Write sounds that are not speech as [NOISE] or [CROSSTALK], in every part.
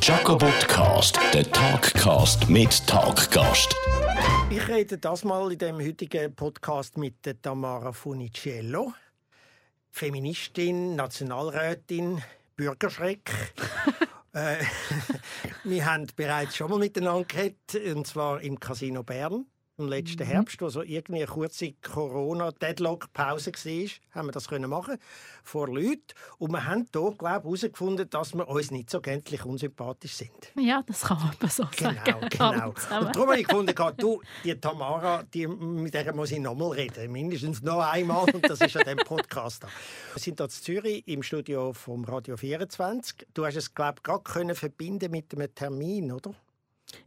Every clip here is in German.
Jacobotcast, der Talkcast mit Talkgast. Ich rede das mal in dem heutigen Podcast mit der Tamara Funicello, Feministin, Nationalrätin, Bürgerschreck. [LAUGHS] äh, [LAUGHS] wir haben bereits schon mal miteinander geredet, und zwar im Casino Bern im letzten mhm. Herbst, wo so irgendwie eine kurze Corona-Deadlock-Pause war, haben wir das können machen vor Leuten. Und wir haben hier, glaube ich, herausgefunden, dass wir uns nicht so gänzlich unsympathisch sind. Ja, das kann man so genau, sagen. Genau, [LAUGHS] Und darum habe ich gefunden, du, die Tamara, die, mit der muss ich nochmal reden. Mindestens noch einmal. Und das ist an diesem Podcast. Wir sind hier in Zürich im Studio vom Radio 24. Du hast es, glaube ich, gerade verbinden mit einem Termin, oder?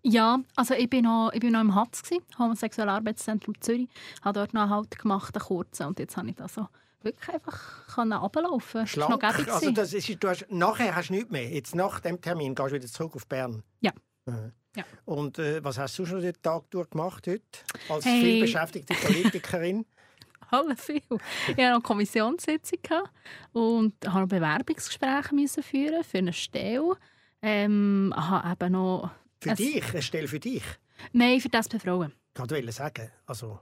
Ja, also ich bin noch, ich bin noch im HATZ, Homosexuelle Arbeitszentrum Zürich. Ich habe dort noch einen Halt gemacht, einen kurzen. Und jetzt habe ich das so wirklich einfach runterlaufen. Schlank. Das also das ist, du hast, nachher hast du nichts mehr. Jetzt nach dem Termin gehst du wieder zurück auf Bern. Ja. ja. Und äh, was hast du schon den Tag durchgemacht heute? Als hey. vielbeschäftigte Politikerin? [LAUGHS] Alle viel. Ich hatte noch eine Kommissionssitzung und habe Bewerbungsgespräche führen für eine Stelle. Ähm, habe eben noch für es dich? Eine Stelle für dich? Nein, für das bei Frauen. Ich wollte sagen, also,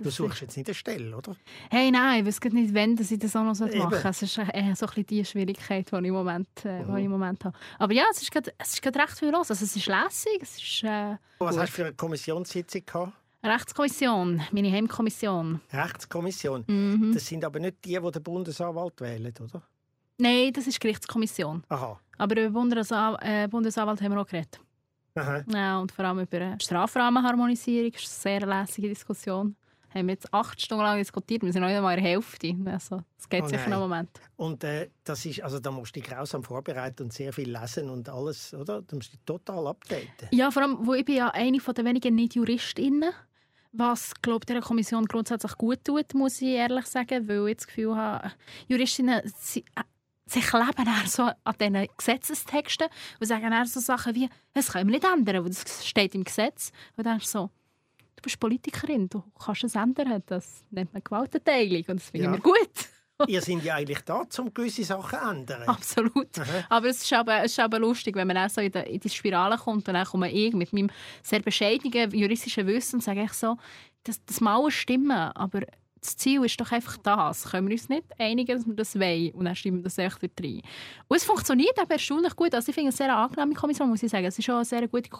du suchst jetzt nicht eine Stelle, oder? Hey, nein, ich weiß nicht, wenn ich das auch noch machen soll. Es ist eher so ein die Schwierigkeit, die ich im Moment, äh, mhm. ich im Moment habe. Aber ja, es ist gerade, es ist gerade recht viel los. Also, es ist lässig. Es ist, äh, Was gut. hast du für eine Kommissionssitzung gehabt? Rechtskommission, meine Heimkommission. Rechtskommission? Mhm. Das sind aber nicht die, die den Bundesanwalt wählen, oder? Nein, das ist die Gerichtskommission. Aha. Aber über den äh, Bundesanwalt haben wir auch geredet. Aha. Ja, und vor allem über Strafrahmenharmonisierung. Das ist eine sehr lässige Diskussion. Wir haben jetzt acht Stunden lang diskutiert, wir sind noch nicht einmal in der Hälfte. Also, es geht oh sicher noch einen Moment. Und äh, das ist, also, da musst du dich grausam vorbereiten und sehr viel lesen und alles, oder? Da musst du dich total updaten. Ja, vor allem, wo ich bin ja eine der wenigen Nicht-JuristInnen was glaube der Kommission grundsätzlich gut tut, muss ich ehrlich sagen, weil ich das Gefühl habe, Juristinnen sie kleben so an diesen Gesetzestexten und sagen dann so Sachen wie, das können wir nicht ändern, weil das steht im Gesetz. Und dann so, du bist Politikerin, du kannst es ändern. Das nennt man Gewaltenteilung und das finden ja. wir gut. [LAUGHS] Ihr seid ja eigentlich da, um gewisse Sachen zu ändern. Absolut. Aha. Aber es ist, aber es ist aber lustig, wenn man auch so in die, in die Spirale kommt und dann komme ich mit meinem sehr bescheidenen juristischen Wissen und sage ich so, das, das mag stimmen, aber das Ziel ist doch einfach das. Können wir uns nicht einigen, dass wir das wollen? Und dann stimmen wir das echt rein. Und es funktioniert aber erstaunlich gut. Also ich finde es eine sehr angenehme Kommission, muss ich sagen. Es ist schon eine sehr gute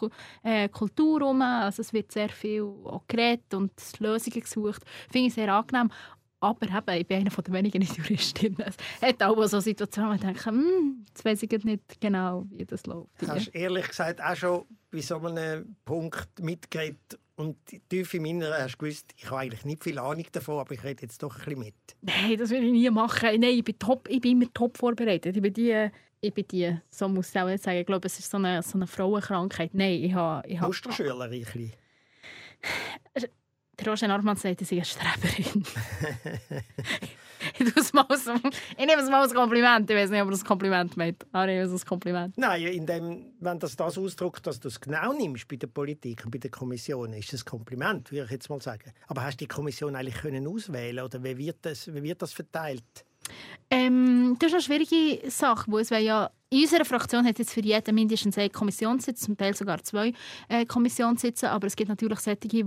äh, Kultur rum. Also es wird sehr viel auch geredet und Lösungen gesucht. Finde ich sehr angenehm. Aber eben, ich bin einer der wenigen [LAUGHS] Nicht-Juristinnen. Es hat auch so Situationen, wo ich denke, hm, jetzt weiß ich nicht genau, wie das läuft. Hast du ehrlich gesagt auch schon bei so einem Punkt mitgeredet und tief in meiner hast du gewusst, ich habe eigentlich nicht viel Ahnung davon, aber ich rede jetzt doch ein bisschen mit. Nein, das will ich nie machen. Nein, ich bin, top, ich bin immer top vorbereitet. Ich bin die, ich bin die so muss ich auch nicht sagen, ich glaube, es ist so eine, so eine Frauenkrankheit. Nein, ich habe... Ich habe Musterschüler, bisschen. Der Roger Norman sagt, ich sei eine Streberin. [LAUGHS] ich, mal so, ich nehme es mal als Kompliment. Ich weiß nicht, ob er das Kompliment meint. Aber ich es als Kompliment. Nein, in dem, wenn das das ausdrückt, dass du es genau nimmst bei der Politik und bei der Kommission, ist das ein Kompliment, würde ich jetzt mal sagen. Aber hast du die Kommission eigentlich können auswählen oder wie wird das, wie wird das verteilt? Ähm, das ist eine schwierige Sache, wo es ja in unserer Fraktion hat jetzt für jeden mindestens einen Kommissionssitz, zum Teil sogar zwei äh, Kommissionssitze, aber es gibt natürlich solche, die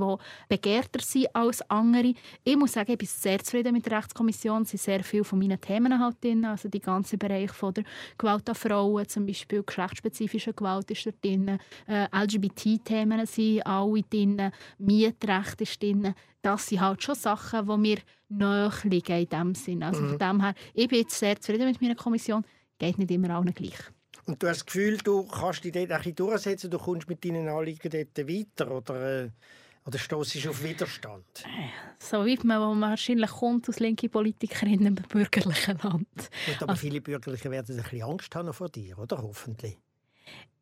begehrter sind als andere. Ich muss sagen, ich bin sehr zufrieden mit der Rechtskommission. Es sind sehr viele von meinen Themen halt drin, also die ganze Bereich von der Gewalt an Frauen, zum Beispiel geschlechtsspezifische Gewalt ist dort drin, äh, LGBT-Themen sind alle drin, Mietrecht ist drin. Das sind halt schon Sachen, die mir näher liegen in diesem Sinn. Also mhm. von dem her, ich bin jetzt sehr zufrieden mit meiner Kommission geht nicht immer allen gleich. Und du hast das Gefühl, du kannst dich dort ein durchsetzen, du kommst mit deinen Anliegen dort weiter oder, äh, oder stoßt auf Widerstand? So wie man wahrscheinlich kommt aus linke Politikerinnen im bürgerlichen Land. Und aber also, viele Bürgerliche werden ein bisschen Angst haben vor dir, oder? Hoffentlich.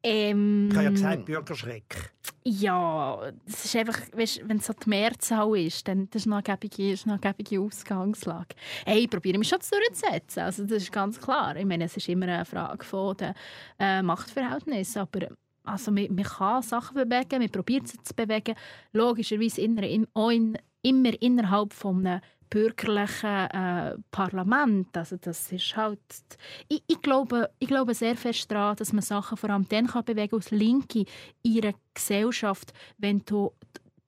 Ähm, ich habe ja gesagt, Bürgerschreck. Ja, es ist einfach, weißt, wenn es so die Mehrzahl ist, dann das ist eine gebige, ist eine gebige Ausgangslage. Hey, ich probiere mich schon zu durchzusetzen. Also, das ist ganz klar. Ich meine, es ist immer eine Frage von den äh, Machtverhältnissen, aber also, man, man kann Sachen bewegen, man probiert sie zu bewegen. Logischerweise in, in, auch in, immer innerhalb von einem bürgerlichen äh, Parlament. Also das ist halt... Ich, ich, glaube, ich glaube sehr fest daran, dass man Sachen vor allem dann kann bewegen als Linke in einer Gesellschaft, wenn du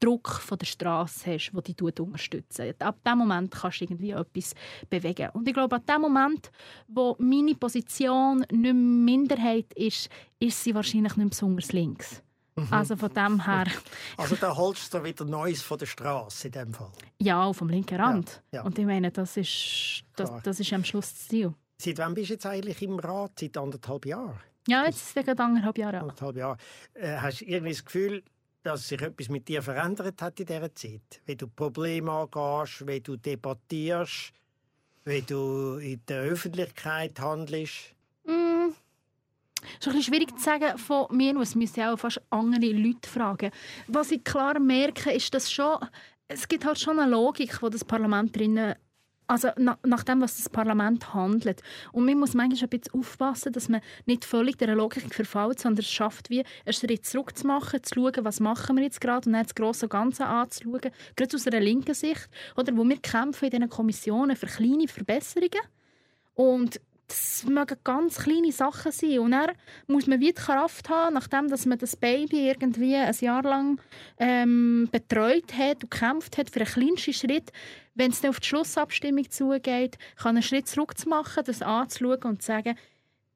Druck von der Straße hast, der dich unterstützen. Ab dem Moment kannst du irgendwie etwas bewegen. Und ich glaube, ab dem Moment, wo meine Position nicht mehr Minderheit ist, ist sie wahrscheinlich nicht besonders links. Mhm. Also von dem her. [LAUGHS] Also da holst du wieder Neues von der Straße in dem Fall. Ja, auf dem linken Rand. Ja, ja. Und ich meine, das ist, das, das ist am Schluss das Ziel. Seit wann bist du jetzt eigentlich im Rat? Seit anderthalb Jahren? Ja, jetzt ist es anderthalb Jahre. Anderthalb Jahre. Äh, hast du irgendwie das Gefühl, dass sich etwas mit dir verändert hat in dieser Zeit? Wie du Probleme angehst, wie du debattierst, wie du in der Öffentlichkeit handelst? Ist ein schwierig zu sagen von mir aus. müsste auch fast andere Leute fragen. Was ich klar merke, ist, dass schon, es gibt halt schon eine Logik, wo das Parlament drinnen also nach, nach dem, was das Parlament handelt. Und man muss manchmal ein bisschen aufpassen, dass man nicht völlig der Logik verfällt, sondern es schafft, wie einen Schritt zurück zu zu schauen, was machen wir jetzt gerade und dann das grosse Ganze anzuschauen, gerade aus einer linken Sicht, oder wo wir kämpfen in diesen Kommissionen für kleine Verbesserungen. Und das mögen ganz kleine Sachen sein. Und dann muss man wieder Kraft haben, nachdem dass man das Baby irgendwie ein Jahr lang ähm, betreut hat und gekämpft hat für einen kleinsten Schritt. Wenn es dann auf die Schlussabstimmung zugeht, kann einen Schritt zurück zu machen, das anzuschauen und zu sagen,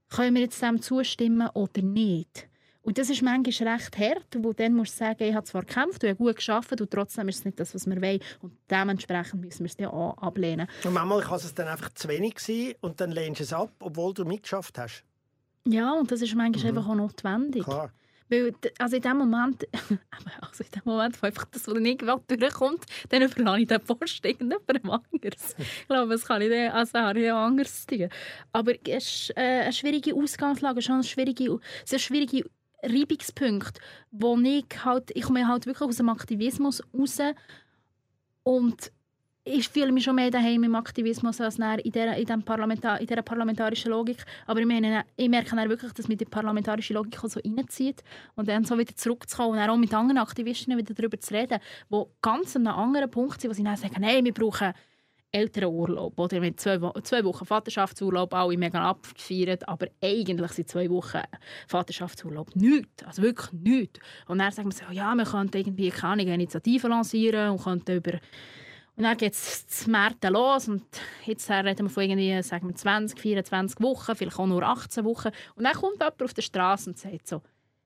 können wir jetzt dem zustimmen oder nicht. Und das ist manchmal recht hart, wo dann musst du sagen, ich habe zwar gekämpft, und habe gut geschafft und trotzdem ist es nicht das, was wir wollen. Und dementsprechend müssen wir es dann auch ablehnen. Und manchmal kann es dann einfach zu wenig sein und dann lehnst du es ab, obwohl du mitgeschafft hast. Ja, und das ist manchmal mhm. einfach auch notwendig. Klar. Weil, also in dem Moment, [LAUGHS] also in dem Moment, wo einfach das, was nicht durchkommt, dann überlasse ich den Post irgendjemandem anderes. [LAUGHS] ich glaube, das kann ich dann, also habe ich anders tun. Aber es ist äh, eine schwierige Ausgangslage, schon eine schwierige, sehr schwierige Reibungspunkte, wo ich halt, ich komme halt wirklich aus dem Aktivismus raus und ich fühle mich schon mehr daheim im Aktivismus als in dieser, in, Parlamentar in dieser parlamentarischen Logik. Aber ich, meine, ich merke dann wirklich, dass mich die parlamentarische Logik so reinzieht und dann so wieder zurückzukommen und auch mit anderen Aktivisten wieder darüber zu reden, die ganz an einem anderen Punkt sind, wo sie dann sagen, hey, wir brauchen Elternurlaub oder mit zwei, zwei Wochen Vaterschaftsurlaub alle mega abgefeiert, aber eigentlich sind zwei Wochen Vaterschaftsurlaub nichts, also wirklich nichts. Und dann sagen wir so, ja, wir könnten irgendwie keine Initiative lancieren und könnten über und dann geht es zu Märten los und jetzt reden wir von irgendwie, sagen wir 20, 24 Wochen, vielleicht auch nur 18 Wochen. Und dann kommt jemand auf der Straße und sagt so,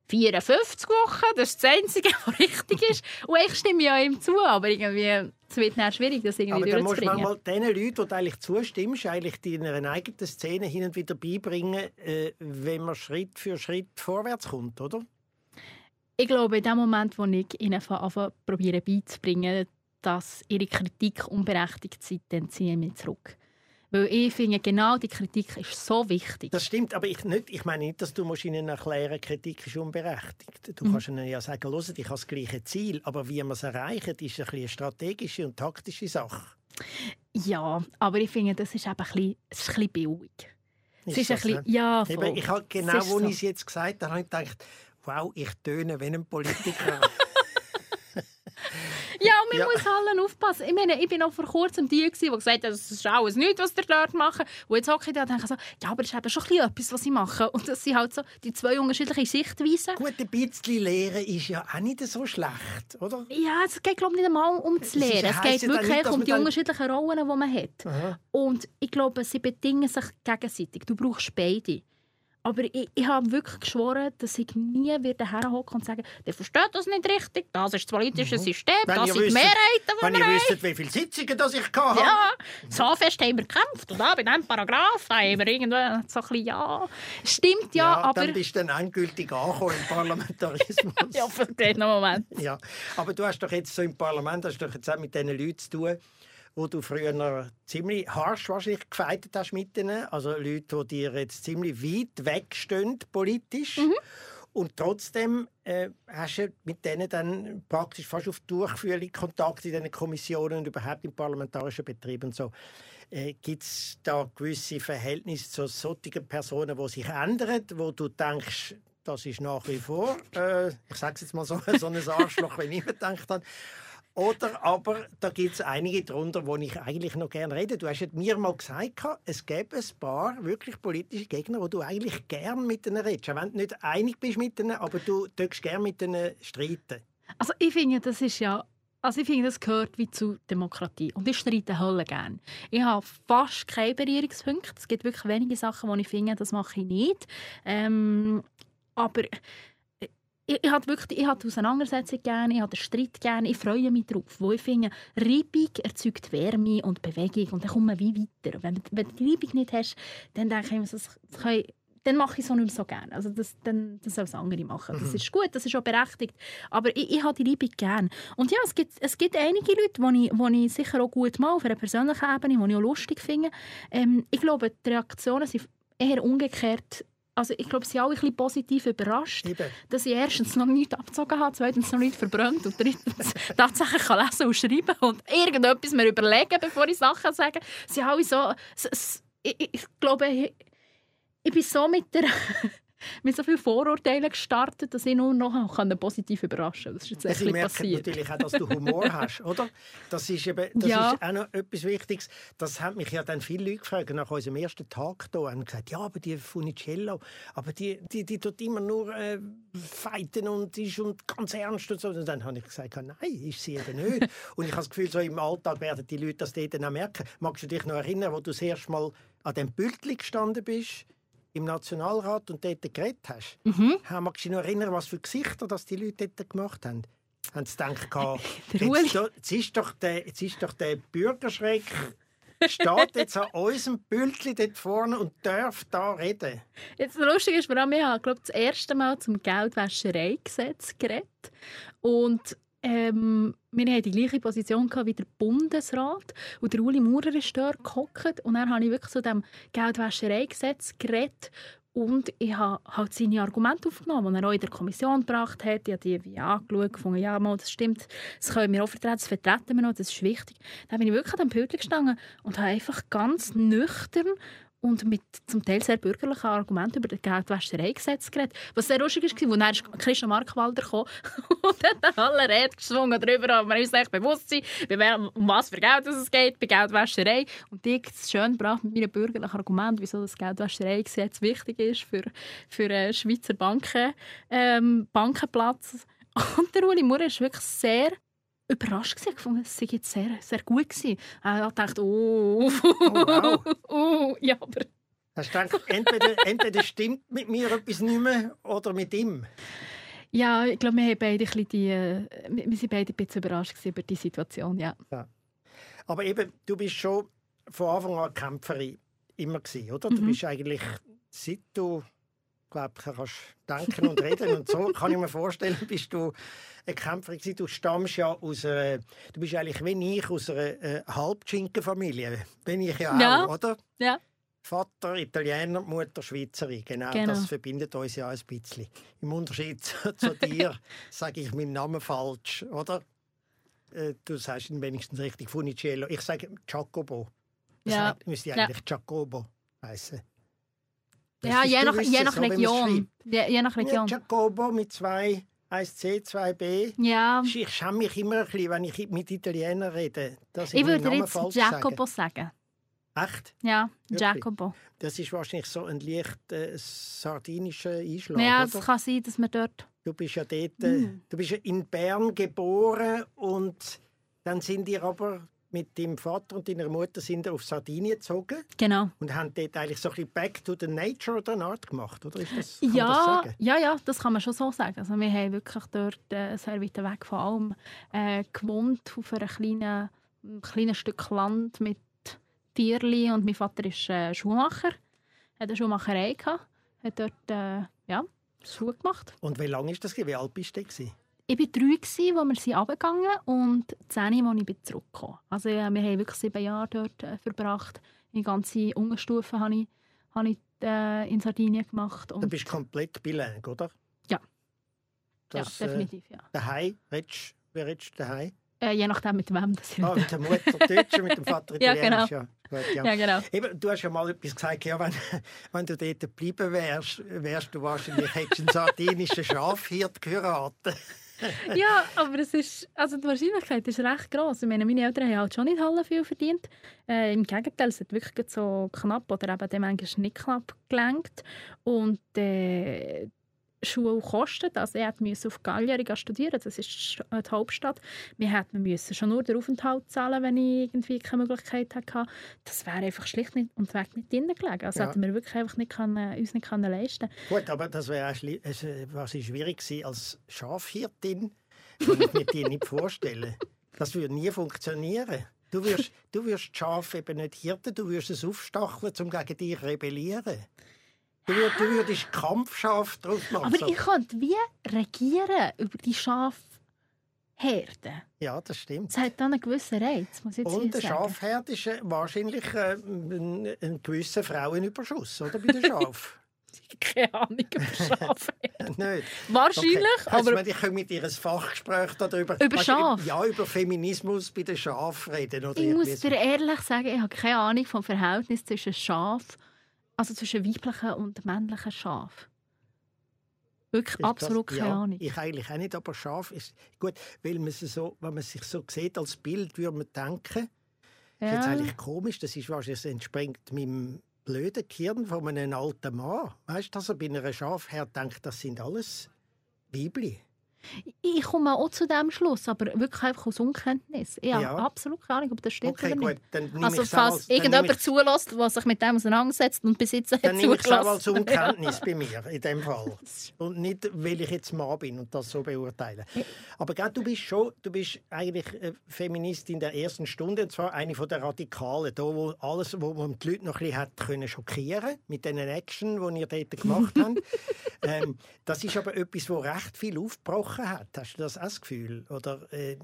54 Wochen, das ist das Einzige, [LAUGHS] was richtig ist. Und ich stimme ja ihm zu, aber irgendwie es wird dann schwierig, das irgendwie aber durchzubringen. Aber dann musst du den Leuten, die du eigentlich zustimmst, eigentlich deiner eigenen Szene hin und wieder beibringen, äh, wenn man Schritt für Schritt vorwärts kommt, oder? Ich glaube, in dem Moment, wo ich ihnen probiere beizubringen, dass ihre Kritik unberechtigt ist, dann ziehe ich mich zurück. Weil ich finde, genau die Kritik ist so wichtig. Das stimmt, aber ich, nicht, ich meine nicht, dass du ihnen erklären Kritik ist unberechtigt. Du mhm. kannst ihnen ja sagen, ich habe das gleiche Ziel, aber wie man es erreicht, ist eine strategische und taktische Sache. Ja, aber ich finde, das ist eben ein bisschen, ist ein bisschen billig. Ist es ist ein bisschen, ja, voll. Ich habe genau, als so. ich es jetzt gesagt habe, habe ich gedacht, wow, ich töne wie ein Politiker. [LAUGHS] Ja, und man ja. muss allen aufpassen. Ich meine, ich bin noch vor kurzem die, die gesagt hat, das ist alles nichts, was ihr dort macht. Und jetzt hocke ich da und denke so, ja, aber das ist eben schon etwas, was ich mache. Und das sind halt so die zwei unterschiedlichen Sichtweisen. Gut, ein bisschen lehren ist ja auch nicht so schlecht, oder? Ja, es geht, glaube ich, nicht einmal um das Lehren. Es geht wirklich nicht, um die unterschiedlichen Rollen, die man hat. Aha. Und ich glaube, sie bedingen sich gegenseitig. Du brauchst beide. Aber ich, ich habe wirklich geschworen, dass ich nie wieder herhocken und sagen, der versteht das nicht richtig, das ist das politische mhm. System, wenn das sind die Mehrheiten, die Wenn ihr wisst, wie viele Sitzungen das ich hatte. Ja, so fest haben wir gekämpft. Und da bei diesem Paragraph da haben wir irgendwo so ein bisschen, ja, stimmt ja, ja aber... dann bist du dann endgültig angekommen im Parlamentarismus. [LAUGHS] ja, für den Moment. Ja, aber du hast doch jetzt so im Parlament, hast doch jetzt auch mit diesen Leuten zu tun, wo du früher ziemlich harsch wahrscheinlich gefeitet hast mit ihnen. Also Leute, die dir jetzt ziemlich weit wegstehen politisch. Mhm. Und trotzdem äh, hast du mit denen dann praktisch fast auf Durchführung Kontakt in diesen Kommissionen und überhaupt im parlamentarischen Betrieb und so. Äh, Gibt es da gewisse Verhältnisse zu solchen Personen, die sich ändern, wo du denkst, das ist nach wie vor, äh, ich sage es jetzt mal so, [LAUGHS] so ein Arschloch, wenn ich mir gedacht habe. Oder aber da gibt es einige darunter, wo ich eigentlich noch gerne rede. Du hast mir mal gesagt, es gäbe ein paar wirklich politische Gegner, wo du eigentlich gerne mit ihnen redest. Auch wenn du nicht einig bist mit ihnen, aber du darfst gerne mit ihnen streiten. Also ich finde, das ist ja also ich finde, das gehört wie zu Demokratie. Und ich streite Hölle gerne. Ich habe fast keine Berührungspunkte. Es gibt wirklich wenige Sachen, wo ich finde, das mache ich nicht. Ähm, aber ich, ich habe wirklich ich habe Auseinandersetzung gerne, ich habe den Streit gerne, ich freue mich darauf, wo ich finde, Reibung erzeugt Wärme und Bewegung und dann kommt man wie weiter. Wenn, wenn du die Reibung nicht hast, dann denke ich, das, das kann dann mache ich es auch nicht mehr so gerne. Also das, dann, das soll es andere machen. Das mhm. ist gut, das ist auch berechtigt. Aber ich, ich habe die Reibung gerne. Und ja, es gibt, es gibt einige Leute, die ich, die ich sicher auch gut mache, auf einer persönlichen Ebene, die ich auch lustig finde. Ähm, ich glaube, die Reaktionen sind eher umgekehrt also ich glaube, sie alle ein bisschen positiv überrascht, Eben. dass ich erstens noch nichts abgezogen habe, zweitens noch nichts verbrannt und drittens [LAUGHS] tatsächlich kann lesen und schreiben und irgendetwas mir überlegen, bevor ich Sachen sage. Sie alle so... Ich, ich, ich glaube, ich, ich bin so mit der [LAUGHS] mit so vielen Vorurteilen gestartet, dass ich nur noch positiv überraschen kann. Das ist jetzt echt passiert. natürlich auch, dass du Humor [LAUGHS] hast, oder? Das ist eben das ja. ist auch noch etwas Wichtiges. Das haben mich ja dann viele Leute gefragt nach unserem ersten Tag hier und gesagt, ja, aber die Funicello, aber die, die, die tut immer nur äh, feiten und ist und ganz ernst und so. Und dann habe ich gesagt, nein, ist sie eben nicht. [LAUGHS] und ich habe das Gefühl, so im Alltag werden die Leute das dann auch merken. Magst du dich noch erinnern, wo du das erste Mal an dem Bildchen gestanden bist? Im Nationalrat und dort geredet hast. Mhm. Magst du dich noch erinnern, was für Gesichter das die Leute dort gemacht haben? Haben sie gedacht, [LAUGHS] jetzt, jetzt, ist doch der, jetzt ist doch der Bürgerschreck steht jetzt an unserem Bildchen dort vorne und darf da reden. Jetzt lustig ist vor allem, ich glaube das erste Mal zum Geldwäschereigesetz geredet und ähm, wir hatten die gleiche Position wie der Bundesrat und der Uli Maurer ist dort gehockt und dann habe ich wirklich zu dem Geldwäschereigesetz geredet und ich habe halt seine Argumente aufgenommen, die er auch in der Kommission gebracht hat. Ich habe die wie angeschaut, gefunden, ja, mal, das stimmt, das können wir auch vertreten, das vertreten wir noch, das ist wichtig. Dann bin ich wirklich an dem Pult gestanden und habe einfach ganz nüchtern und mit zum Teil sehr bürgerlichen Argumenten über das Geldwäschereigesetz geredet. Was sehr lustig war, als dann ist Christian Markwalder kam [LAUGHS] und hat alle Reden geschwungen darüber, aber man muss sich bewusst sein, um was für Geld es geht bei Geldwäscherei. Und die schön gebracht mit meinen bürgerlichen Argumenten, wieso das Geldwäschereigesetz wichtig ist für, für einen Schweizer Banken, ähm, Bankenplatz. [LAUGHS] Und der Uli Maurer ist wirklich sehr überrascht gewesen, gefunden, es sei jetzt sehr, sehr gut gewesen. Er dachte, oh, oh, wow. [LAUGHS] oh, ja, aber... Hast du gedacht, entweder, entweder stimmt mit mir etwas nicht mehr oder mit ihm? Ja, ich glaube, wir, haben beide ein die, äh, wir sind beide ein bisschen überrascht über die Situation, ja. ja. Aber eben, du bist schon von Anfang an Kämpferin immer gewesen, oder? Mhm. Du bist eigentlich, seit du glaube, kannst denken und reden und so [LAUGHS] kann ich mir vorstellen, bist du ein Kämpfer gewesen. Du stammst ja aus einer, du bist eigentlich wie ich aus einer äh, Halbschinkenfamilie. Bin ich ja auch, ja. oder? Ja. Vater Italiener, Mutter Schweizerin. Genau, genau, das verbindet uns ja ein bisschen. Im Unterschied [LAUGHS] zu dir sage ich meinen Namen falsch, oder? Äh, du sagst ihn wenigstens richtig, Funicello. Ich sage Jacobo. Das ja. müsste eigentlich ja. Jacobo heißen. Ja, je nach, je nach Region. Je, je nach Region. Ja, Jacobo mit zwei 1C, 2B. Ja. Ich schäme mich immer ein bisschen, wenn ich mit Italienern rede. ich, ich würde jetzt Jacobo sagen. sagen. Echt? Ja, Jacobo. Das ist wahrscheinlich so ein leicht äh, sardinischer Einschlag. Ja, es kann sein, dass wir dort. Du bist ja dort, äh, mm. du bist ja in Bern geboren und dann sind ihr aber mit deinem Vater und deiner Mutter sind auf Sardinien gezogen. Genau. Und haben dort eigentlich so ein bisschen Back to the Nature oder eine Art gemacht, oder? Ist das, ja, das ja, ja, das kann man schon so sagen. Also wir haben wirklich dort äh, sehr weit weg von allem äh, gewohnt, auf einem kleinen, kleinen Stück Land mit Tierli und mein Vater ist äh, Schuhmacher, hat eine Schuhmacherei gehabt, hat dort äh, ja, Schuhe gemacht. Und wie lange ist das? Wie alt bist du? Gewesen? Ich war drei, als wir sind runtergegangen und zehn, als ich zurückgekommen Also ja, wir haben wirklich sieben Jahre dort äh, verbracht. Die ganze Unterstufe habe ich, habe ich äh, in Sardinien gemacht. Und du bist komplett bilang, oder? Ja. Das, ja, äh, definitiv, ja. Daheim, redest, wer redest du daheim? Äh, je nachdem, mit wem das ist. Ah, mit der Mutter [LAUGHS] Deutsch und mit dem Vater Italienisch. ja, genau. Ja. ja. genau. Eben, du hast ja mal etwas gesagt, ja, wenn, [LAUGHS] wenn du dort geblieben wärst, wärst du wahrscheinlich hättest einen sardinischen Schafhirt geheiratet. [LAUGHS] ja, aber es ist, also die Wahrscheinlichkeit ist recht groß. Ich meine, meine Eltern haben halt schon nicht alle viel verdient. Äh, Im Gegenteil, es hat wirklich so knapp oder eben dem nicht knapp gelenkt. Und äh, Schule kostet. Also er musste auf Cagliari studieren, das ist die Hauptstadt. Wir hätten schon nur den Aufenthalt zahlen, wenn ich irgendwie keine Möglichkeit hatte. Das wäre einfach schlicht nicht und weg nicht drin gelegen. Also ja. hätten wir wirklich einfach nicht können, uns nicht können leisten Gut, aber das wäre was schwierig gewesen als Schafhirtin, kann ich mir dir nicht vorstellen. Das würde nie funktionieren. Du wirst, du wirst Schaf eben nicht hirten, du wirst es aufstacheln, um gegen dich rebellieren. Du, würdest Kampfschaf drauf machen. Aber ich könnte wie regieren über die Schafherde. Ja, das stimmt. Es hat dann einen gewissen Reiz, muss ich jetzt Und der Schafherde ist äh, wahrscheinlich äh, ein, ein gewisser Frauenüberschuss, oder, bei den [LAUGHS] Schafen? Keine Ahnung über Schafe. [LAUGHS] Nicht. Wahrscheinlich, okay. aber... Also, ich könnte mit ihr ein Fachgespräch darüber... Über Schaf? Ja, über Feminismus bei den Schafen reden. Oder ich muss dir ehrlich sagen, ich habe keine Ahnung vom Verhältnis zwischen Schaf also zwischen weiblichen und männlichen Schaf. Wirklich absolut keine ja, Ahnung. Ich eigentlich auch nicht, aber Schaf ist gut, weil man so, wenn man sich so sieht als Bild, würde man denken, ja. das ist eigentlich komisch, das ist wahrscheinlich, das entspringt meinem blöden Gehirn von einem alten Mann. Weißt du, dass er bei einer Schafherd denkt, das sind alles Weibli. Ich komme auch zu dem Schluss, aber wirklich einfach aus Unkenntnis. Ich habe ja. absolut keine Ahnung, ob das stimmt okay, oder nicht. Gut, also falls als, irgendjemand ich... zulässt, der sich mit dem auseinandersetzt und bis jetzt Dann nehme ich es auch als Unkenntnis bei mir, in dem [LAUGHS] Fall. Und nicht, weil ich jetzt Mann bin und das so beurteile. Aber gerade du bist schon, du bist eigentlich Feministin der ersten Stunde, und zwar eine von der Radikalen, da wo alles, wo man die Leute noch ein bisschen hat können schockieren mit den Action, die ihr dort gemacht habt. [LAUGHS] ähm, das ist aber etwas, das recht viel aufgebrochen gebrochen hat. Hast du das auch das Gefühl? Oder äh,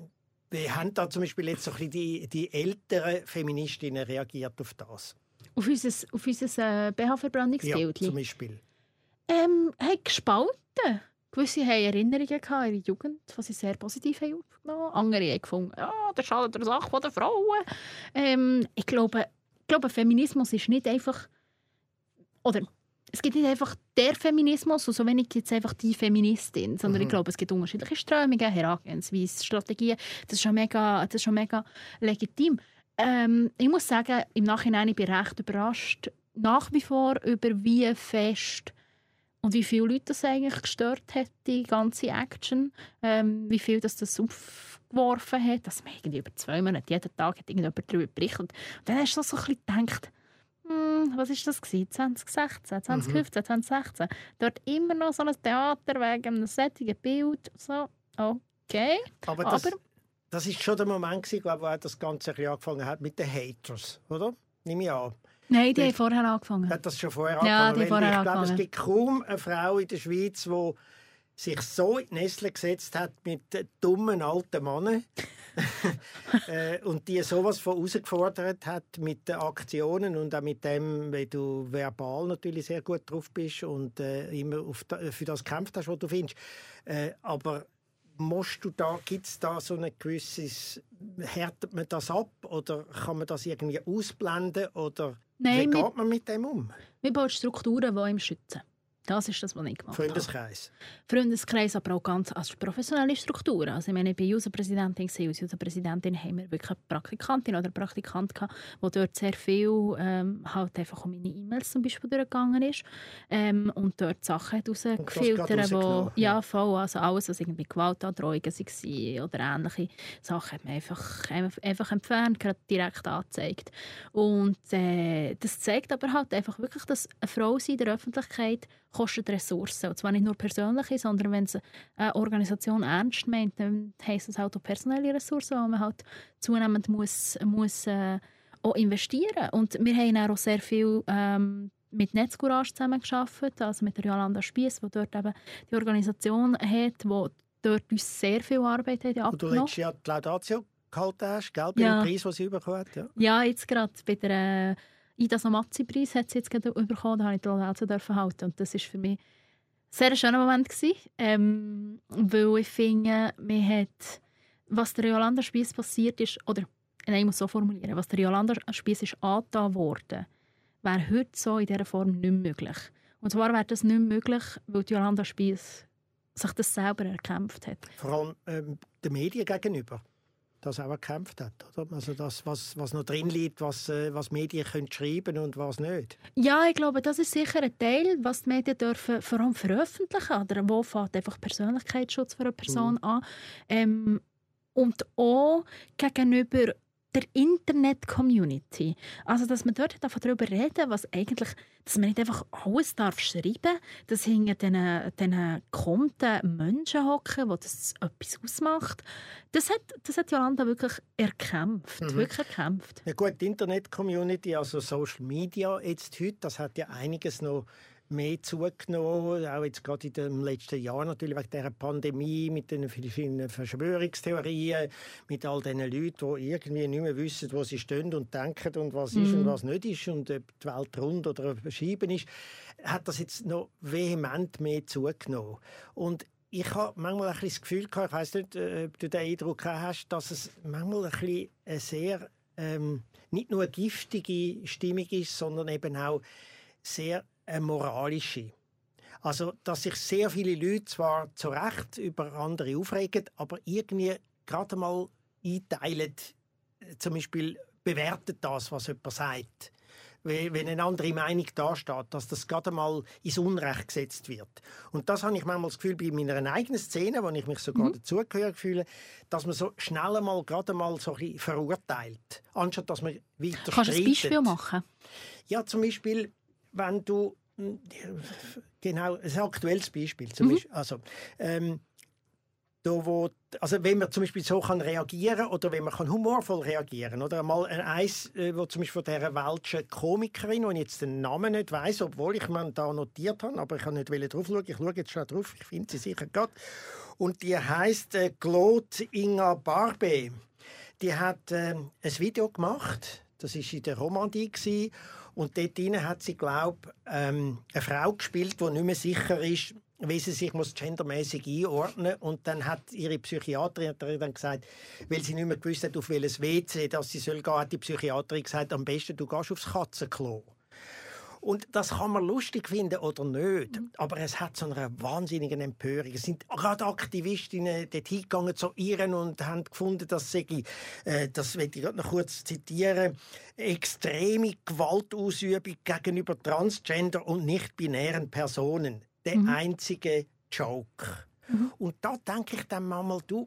wie haben da zum Beispiel jetzt so ein die, die älteren Feministinnen reagiert auf das? Auf unser, auf unser äh, BH-Verbrennungsbild? Ja, zum Beispiel. Ähm, hat gespalten. Gewisse haben Erinnerungen in ihrer Jugend, die sie sehr positiv haben aufgenommen Andere haben gefunden, ja, das schadet der Sache der Frauen. Ähm, ich, glaube, ich glaube, Feminismus ist nicht einfach... Oder es gibt nicht einfach der Feminismus und so wenig gibt es einfach die Feministin, sondern mhm. ich glaube, es gibt unterschiedliche Strömungen, Herangehensweisen, Strategien. Das ist schon mega, das ist schon mega legitim. Ähm, ich muss sagen, im Nachhinein ich bin ich recht überrascht, nach wie vor über wie fest und wie viele Leute das eigentlich gestört hat, die ganze Action, ähm, wie viel das, das aufgeworfen hat, dass man irgendwie über zwei Monate jeden Tag hat irgendjemand darüber berichtet. Und dann hast du so ein bisschen gedacht, was ist das gewesen? 2016, 2015, mhm. 2016. Dort immer noch so ein Theater wegen einem sättigen Bild. So, okay. Aber das, Aber, das ist schon der Moment, gewesen, glaub, wo das Ganze angefangen hat mit den Haters, oder? Nehme ich an. Nein, die haben vorher angefangen. Hat das schon vorher ja, angefangen? Die vorher ich glaube, es gibt kaum eine Frau in der Schweiz, die sich so in die Nestle gesetzt hat mit dummen alten Männern [LAUGHS] äh, und die sowas von herausgefordert hat mit den Aktionen und auch mit dem, wie du verbal natürlich sehr gut drauf bist und äh, immer da, für das kämpft hast, was du findest. Äh, aber musst du da, gibt es da so ein gewisses, härtet man das ab oder kann man das irgendwie ausblenden oder Nein, wie geht man mit dem um? Wir bauen Strukturen, die ihm schützen. Das ist das, was ich gemacht Freundeskreis. habe. Freundeskreis, aber auch ganz also professionelle Strukturen. Also ich meine, ich war Userpräsidentin, als Userpräsidentin haben wir wirklich eine Praktikantin oder Praktikant gehabt, der dort sehr viel ähm, halt einfach um meine E-Mails zum Beispiel durchgegangen ist ähm, und dort Sachen herausgefiltert, wo ja voll, also alles, was irgendwie Gewaltandrohungen waren oder ähnliche Sachen, hat man einfach, einfach entfernt, gerade direkt angezeigt. Und äh, das zeigt aber halt einfach wirklich, dass eine Frau in der Öffentlichkeit kostet Ressourcen. Und zwar nicht nur persönliche, sondern wenn es eine Organisation ernst meint, dann heisst es halt auch personelle Ressourcen, die man halt zunehmend muss, muss äh, auch investieren Und wir haben auch sehr viel ähm, mit Netzcourage zusammengearbeitet, also mit der Jolanda Spiess, die dort eben die Organisation hat, die dort uns sehr viel Arbeit hat abgenommen. Du hast ja die Laudatio gehalten hast, gell, bei ja. dem Preis, den sie bekommen hat. Ja, ja jetzt gerade bei der äh, Ida Samazzi-Preis hat sie jetzt gerade bekommen, da durfte ich die halten und das war für mich ein sehr schöner Moment gewesen, ähm, weil ich finde, man hat, was der Jolanda Spiess passiert ist, oder nein, ich muss so formulieren, was der Jolanda Spiess ist angetan worden, wäre heute so in dieser Form nicht möglich. Und zwar wäre das nicht möglich, weil Jolanda Spiess sich das selber erkämpft hat. Vor allem ähm, den Medien gegenüber das auch erkämpft hat. Oder? Also das, was, was noch drin liegt, was, äh, was Medien können schreiben und was nicht. Ja, ich glaube, das ist sicher ein Teil, was die Medien dürfen vor allem veröffentlichen. Oder wo fängt einfach Persönlichkeitsschutz für eine Person mhm. an. Ähm, und auch gegenüber der Internet-Community. Also, dass man dort darüber reden was eigentlich, dass man nicht einfach alles darf schreiben dass hinter diesen, diesen Konten Menschen hocken, wo das etwas ausmacht. Das hat, das hat Jolanda wirklich erkämpft, mhm. wirklich erkämpft. Ja gut, die Internet-Community, also Social Media jetzt heute, das hat ja einiges noch mehr zugenommen, auch jetzt gerade in dem letzten Jahr natürlich wegen dieser Pandemie, mit den verschiedenen Verschwörungstheorien, mit all diesen Leuten, die irgendwie nicht mehr wissen, wo sie stehen und denken und was mhm. ist und mhm. was nicht ist und ob die Welt rund oder verschieben ist, hat das jetzt noch vehement mehr zugenommen. Und ich habe manchmal ein bisschen das Gefühl gehabt, ich weiß nicht, äh, ob du den Eindruck hast, dass es manchmal ein bisschen eine sehr ähm, nicht nur giftige Stimmung ist, sondern eben auch sehr eine moralische. Also, dass sich sehr viele Leute zwar zu Recht über andere aufregen, aber irgendwie gerade mal einteilen, zum Beispiel bewertet das, was jemand sagt. Wenn eine andere Meinung dasteht, dass das gerade mal ins Unrecht gesetzt wird. Und das habe ich manchmal das Gefühl bei meiner eigenen Szene, wo ich mich sogar mhm. dazugehörig fühle, dass man so schnell mal gerade mal so ein bisschen verurteilt, anstatt dass man weiter Kannst du ein Beispiel machen? Ja, zum Beispiel, wenn du Genau, ein aktuelles Beispiel. Zum mhm. Beispiel, also, ähm, da, wo, also wenn man zum Beispiel so kann reagieren oder wenn man kann humorvoll reagieren oder mal ein Eis, äh, wo zum Beispiel von dieser welschen Komikerin, ich jetzt den Namen nicht weiß, obwohl ich mir da notiert habe, aber ich kann nicht drauf schauen. Ich schaue jetzt schon drauf, ich finde sie sicher gerade. Und die heißt äh, Claude Inga Barbe. Die hat äh, ein Video gemacht. Das ist in der Romandie gewesen. Und dort hat sie, glaube ähm, eine Frau gespielt, die nicht mehr sicher ist, wie sie sich muss gendermäßig einordnen und dann hat ihre Psychiaterin dann gesagt, weil sie nicht mehr gewusst hat, auf welches WC dass sie soll gehen, hat die Psychiaterin gesagt, am besten du gehst aufs Katzenklo. Und das kann man lustig finden oder nicht. Mhm. Aber es hat so eine wahnsinnige Empörung. Es sind gerade Aktivistinnen dort hingegangen zu ihren und haben gefunden, dass sie, äh, das will ich gerade noch kurz zitieren, extreme Gewaltausübung gegenüber Transgender und nicht-binären Personen. Der mhm. einzige Joke. Mhm. Und da denke ich dann manchmal, du,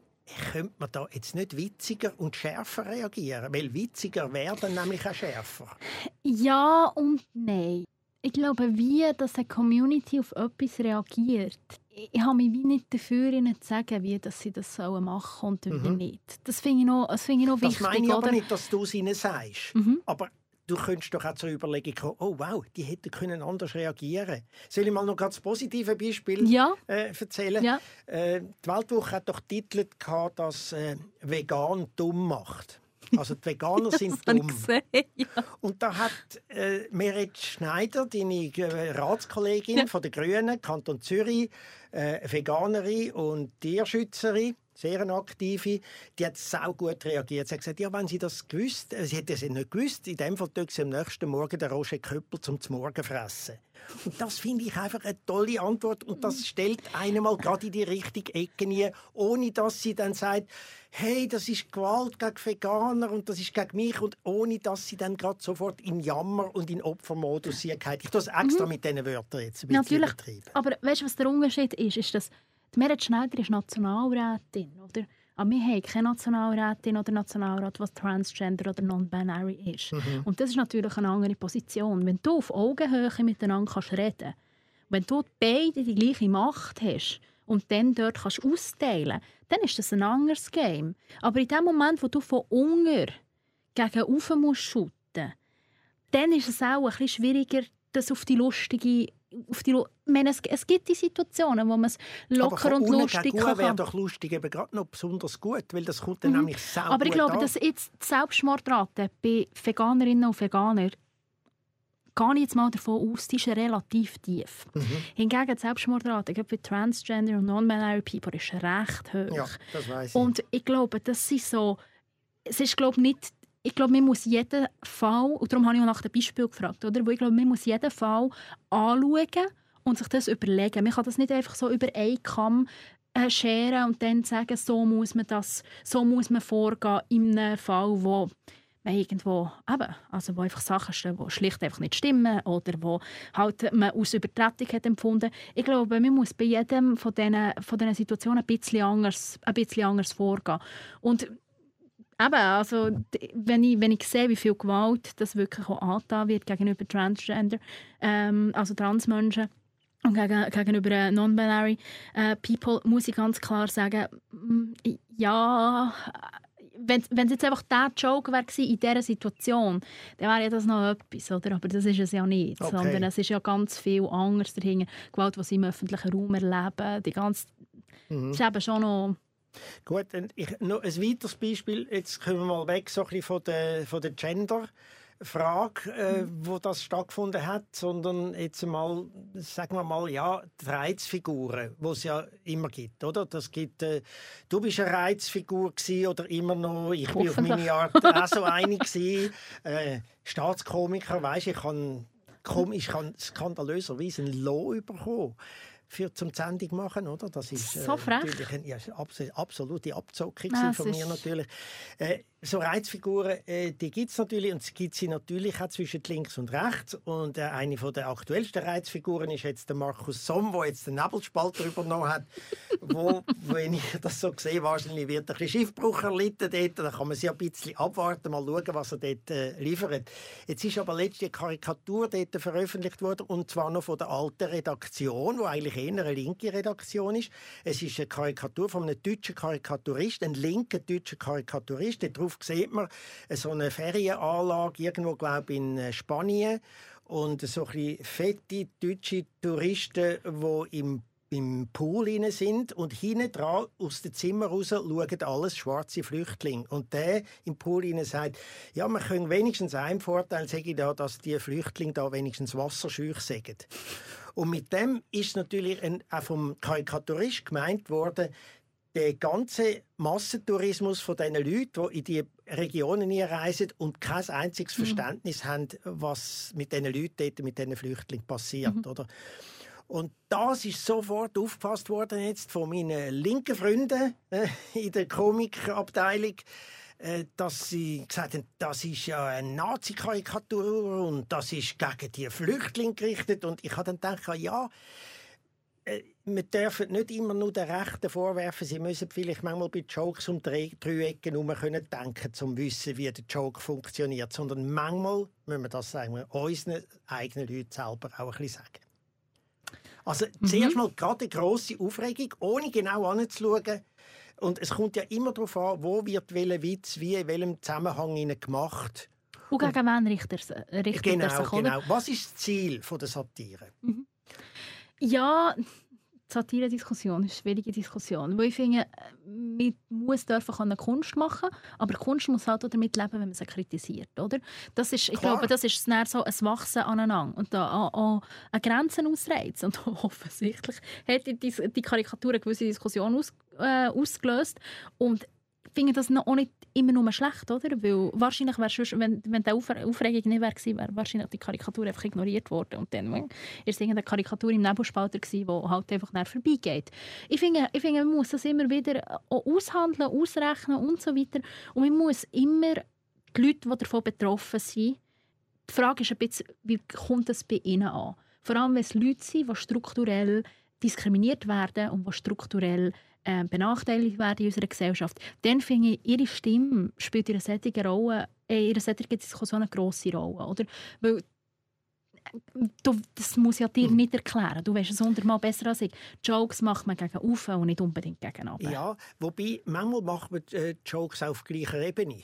könnte man da jetzt nicht witziger und schärfer reagieren? Weil witziger werden nämlich auch schärfer. Ja und nein. Ich glaube, wie dass eine Community auf etwas reagiert, ich habe mich wie nicht dafür, ihnen zu sagen, wie dass sie das sollen machen und mhm. wie nicht. Das finde ich noch, das find ich noch wichtig. Das meine ich aber nicht, dass du es ihnen sagst. Mhm. Aber du könntest doch auch zur Überlegung kommen, oh wow, die hätten können anders reagieren Soll ich mal noch ganz positive Beispiel ja. äh, erzählen? Ja. Äh, die Weltwoche hat doch titelt, dass äh, vegan dumm macht. Also die Veganer [LAUGHS] sind dumm. Gesehen, ja. Und da hat äh, Merit Schneider, deine äh, Ratskollegin ja. von den Grünen, Kanton Zürich, äh, Veganerin und Tierschützerin, sehr eine aktive, die hat sau gut reagiert. Sie hat gesagt, ja, wenn sie das gewusst, äh, sie hätte es nicht gewusst, in dem Fall tut sie am nächsten Morgen den Roger Köppel zum Morgen fressen. Und das finde ich einfach eine tolle Antwort und das stellt einen mal gerade in die richtige Ecke nie, ohne dass sie dann sagt, hey, das ist Gewalt gegen Veganer und das ist gegen mich und ohne dass sie dann gerade sofort in Jammer und in Opfermodus sind. Ich das extra mhm. mit diesen Wörtern jetzt ein bisschen Natürlich, aber weißt du, was der Unterschied ist? ist dass die Merit Schneider ist Nationalrätin, oder? Aber wir haben keine Nationalrätin oder Nationalrat, was Transgender oder Non-Binary ist. Mhm. Und das ist natürlich eine andere Position. Wenn du auf Augenhöhe miteinander kannst reden wenn du beide die gleiche Macht hast und dann dort kannst austeilen dann ist das ein anderes Game. Aber in dem Moment, wo du von unten gegen rauf musst shooten, dann ist es auch ein bisschen schwieriger, das auf die lustige auf die, meine, es, es, gibt die Situationen, wo man es locker und lustig kann. Aber wäre doch lustig eben gerade noch besonders gut, weil das kommt dann mhm. nämlich sehr Aber ich glaube, an. dass jetzt die Selbstmordrate bei Veganerinnen und Veganern gehe ich jetzt mal davon aus, die ist relativ tief. Mhm. Hingegen die Selbstmordrate bei Transgender und Non-Binary People ist recht hoch. Ja, das weiss ich. Und ich glaube, das ist so, es ist glaube nicht ich glaube, man muss jeden Fall, und darum habe ich auch nach dem Beispiel gefragt, oder? Weil ich glaube, man muss jeden Fall anschauen und sich das überlegen. Man kann das nicht einfach so über einen Kamm äh, scheren und dann sagen, so muss man das, so muss man vorgehen in einem Fall, wo man irgendwo eben, also wo einfach Sachen stehen, die schlicht einfach nicht stimmen oder wo halt man aus Übertretung hat empfunden. Ich glaube, man muss bei jedem von diesen, von Situationen ein bisschen anders, ein bisschen anders vorgehen. Und Eben, also, wenn ich, wenn ich sehe, wie viel Gewalt das wirklich auch angetan wird gegenüber Transgender, ähm, also Transmenschen, und gegen, gegenüber non-binary äh, People muss ich ganz klar sagen, ja, wenn, es jetzt einfach der Joke wäre in dieser Situation, dann wäre ja das noch etwas, oder? Aber das ist es ja nicht, okay. sondern es ist ja ganz viel anderes dahinter. Gewalt, die sie im öffentlichen Raum erleben, die ganze... Mhm. Das ist eben schon noch... Gut, ich, noch ein weiteres Beispiel, jetzt kommen wir mal weg so ein bisschen von der, von der Gender- Frage, äh, mhm. wo das stattgefunden hat, sondern jetzt mal, sagen wir mal, ja, die Reizfiguren, die es ja immer gibt, oder? Das gibt, äh, du bist eine Reizfigur oder immer noch, ich bin auf meine Art auch so eine gewesen. [LAUGHS] Äh, Staatskomiker, weißt, ich kann ich kann skandalöserweise ein Loh bekommen für zum Sendung machen, oder? Das ist so äh, frech. natürlich eine, ja, absolute Abzockung ah, von mir natürlich. Äh, so Reizfiguren, äh, die gibt es natürlich und es gibt sie natürlich auch zwischen links und rechts. Und äh, eine von der aktuellsten Reizfiguren ist jetzt der Markus Somm, der jetzt den Nebelspalter übernommen hat, wo, [LAUGHS] wenn ich das so sehe, wahrscheinlich wird ein bisschen Schiffbruch erlitten dort. Da kann man sich ein bisschen abwarten, mal schauen, was er dort äh, liefert. Jetzt ist aber letzte eine Karikatur dort veröffentlicht worden und zwar noch von der alten Redaktion, wo eigentlich eher eine linke Redaktion ist. Es ist eine Karikatur von einem deutschen Karikaturist, ein linker deutscher Karikaturist. Darauf sieht man so eine Ferienanlage irgendwo, glaube ich, in äh, Spanien und so ein fette deutsche Touristen, die im im Pool sind und hinten dran aus dem Zimmer raus schauen alles schwarze Flüchtlinge. Und der im Pool sagt, ja, wir können wenigstens einen Vorteil sagen, da, dass die Flüchtlinge da wenigstens wasserscheuch sagen. Und mit dem ist natürlich ein, auch vom Karikaturist gemeint worden, der ganze Massentourismus von diesen Leuten, die in die Regionen reisen und kein einziges mhm. Verständnis haben, was mit diesen Leuten dort, mit diesen Flüchtlingen passiert. Mhm. Oder? Und das ist sofort aufgefasst worden jetzt von meinen linken Freunden äh, in der Komikabteilung, äh, dass sie gesagt haben, das ist ja eine Nazi-Karikatur und das ist gegen die Flüchtlinge gerichtet. Und ich habe dann gedacht, ja, wir dürfen nicht immer nur den Rechten vorwerfen, sie müssen vielleicht manchmal bei Jokes um drei, drei Ecken herum können denken, um zu wissen, wie der Joke funktioniert, sondern manchmal müssen wir das sagen, wir unseren eigenen Leuten selber auch ein bisschen sagen. Also mhm. zuerst mal gerade eine grosse Aufregung, ohne genau anzuschauen. Und es kommt ja immer darauf an, wo wird welcher Witz wie in welchem Zusammenhang gemacht. Und gegen wen richtet er sich? Genau, genau. Was ist das Ziel der Satire? Mhm. Ja, Satire-Diskussion ist eine schwierige Diskussion. Weil ich finde, man muss dürfen können Kunst machen, aber Kunst muss halt auch damit leben, wenn man sie kritisiert. Oder? Das ist, ich glaube, das ist so ein Wachsen aneinander und da auch, auch eine Grenzen ausreizen. Und [LAUGHS] offensichtlich hat die, die Karikatur eine gewisse Diskussion aus, äh, ausgelöst. Und finde das noch auch nicht immer nur schlecht, oder? Weil wahrscheinlich wäre wenn, wenn die Aufregung nicht wäre, wäre wahrscheinlich die Karikatur einfach ignoriert worden und dann war es irgendeine Karikatur im Nebelspalter die halt einfach nicht vorbeigeht. Ich finde, ich finde, man muss das immer wieder aushandeln, ausrechnen und so weiter und man muss immer die Leute, die davon betroffen sind, die Frage ist ein bisschen, wie kommt das bei ihnen an? Vor allem, wenn es Leute sind, die strukturell diskriminiert werden und die strukturell äh, benachteiligt werden in unserer Gesellschaft, dann finde ich, ihre Stimme spielt in einer solchen, Rolle, äh, in einer solchen Diskussion eine grosse Rolle. Oder? Weil Du, das muss ja dir hm. nicht erklären. Du weißt es hundertmal besser als ich. Jokes macht man gegen oben und nicht unbedingt gegen unten. Ja, wobei manchmal macht man äh, Jokes auf gleicher Ebene.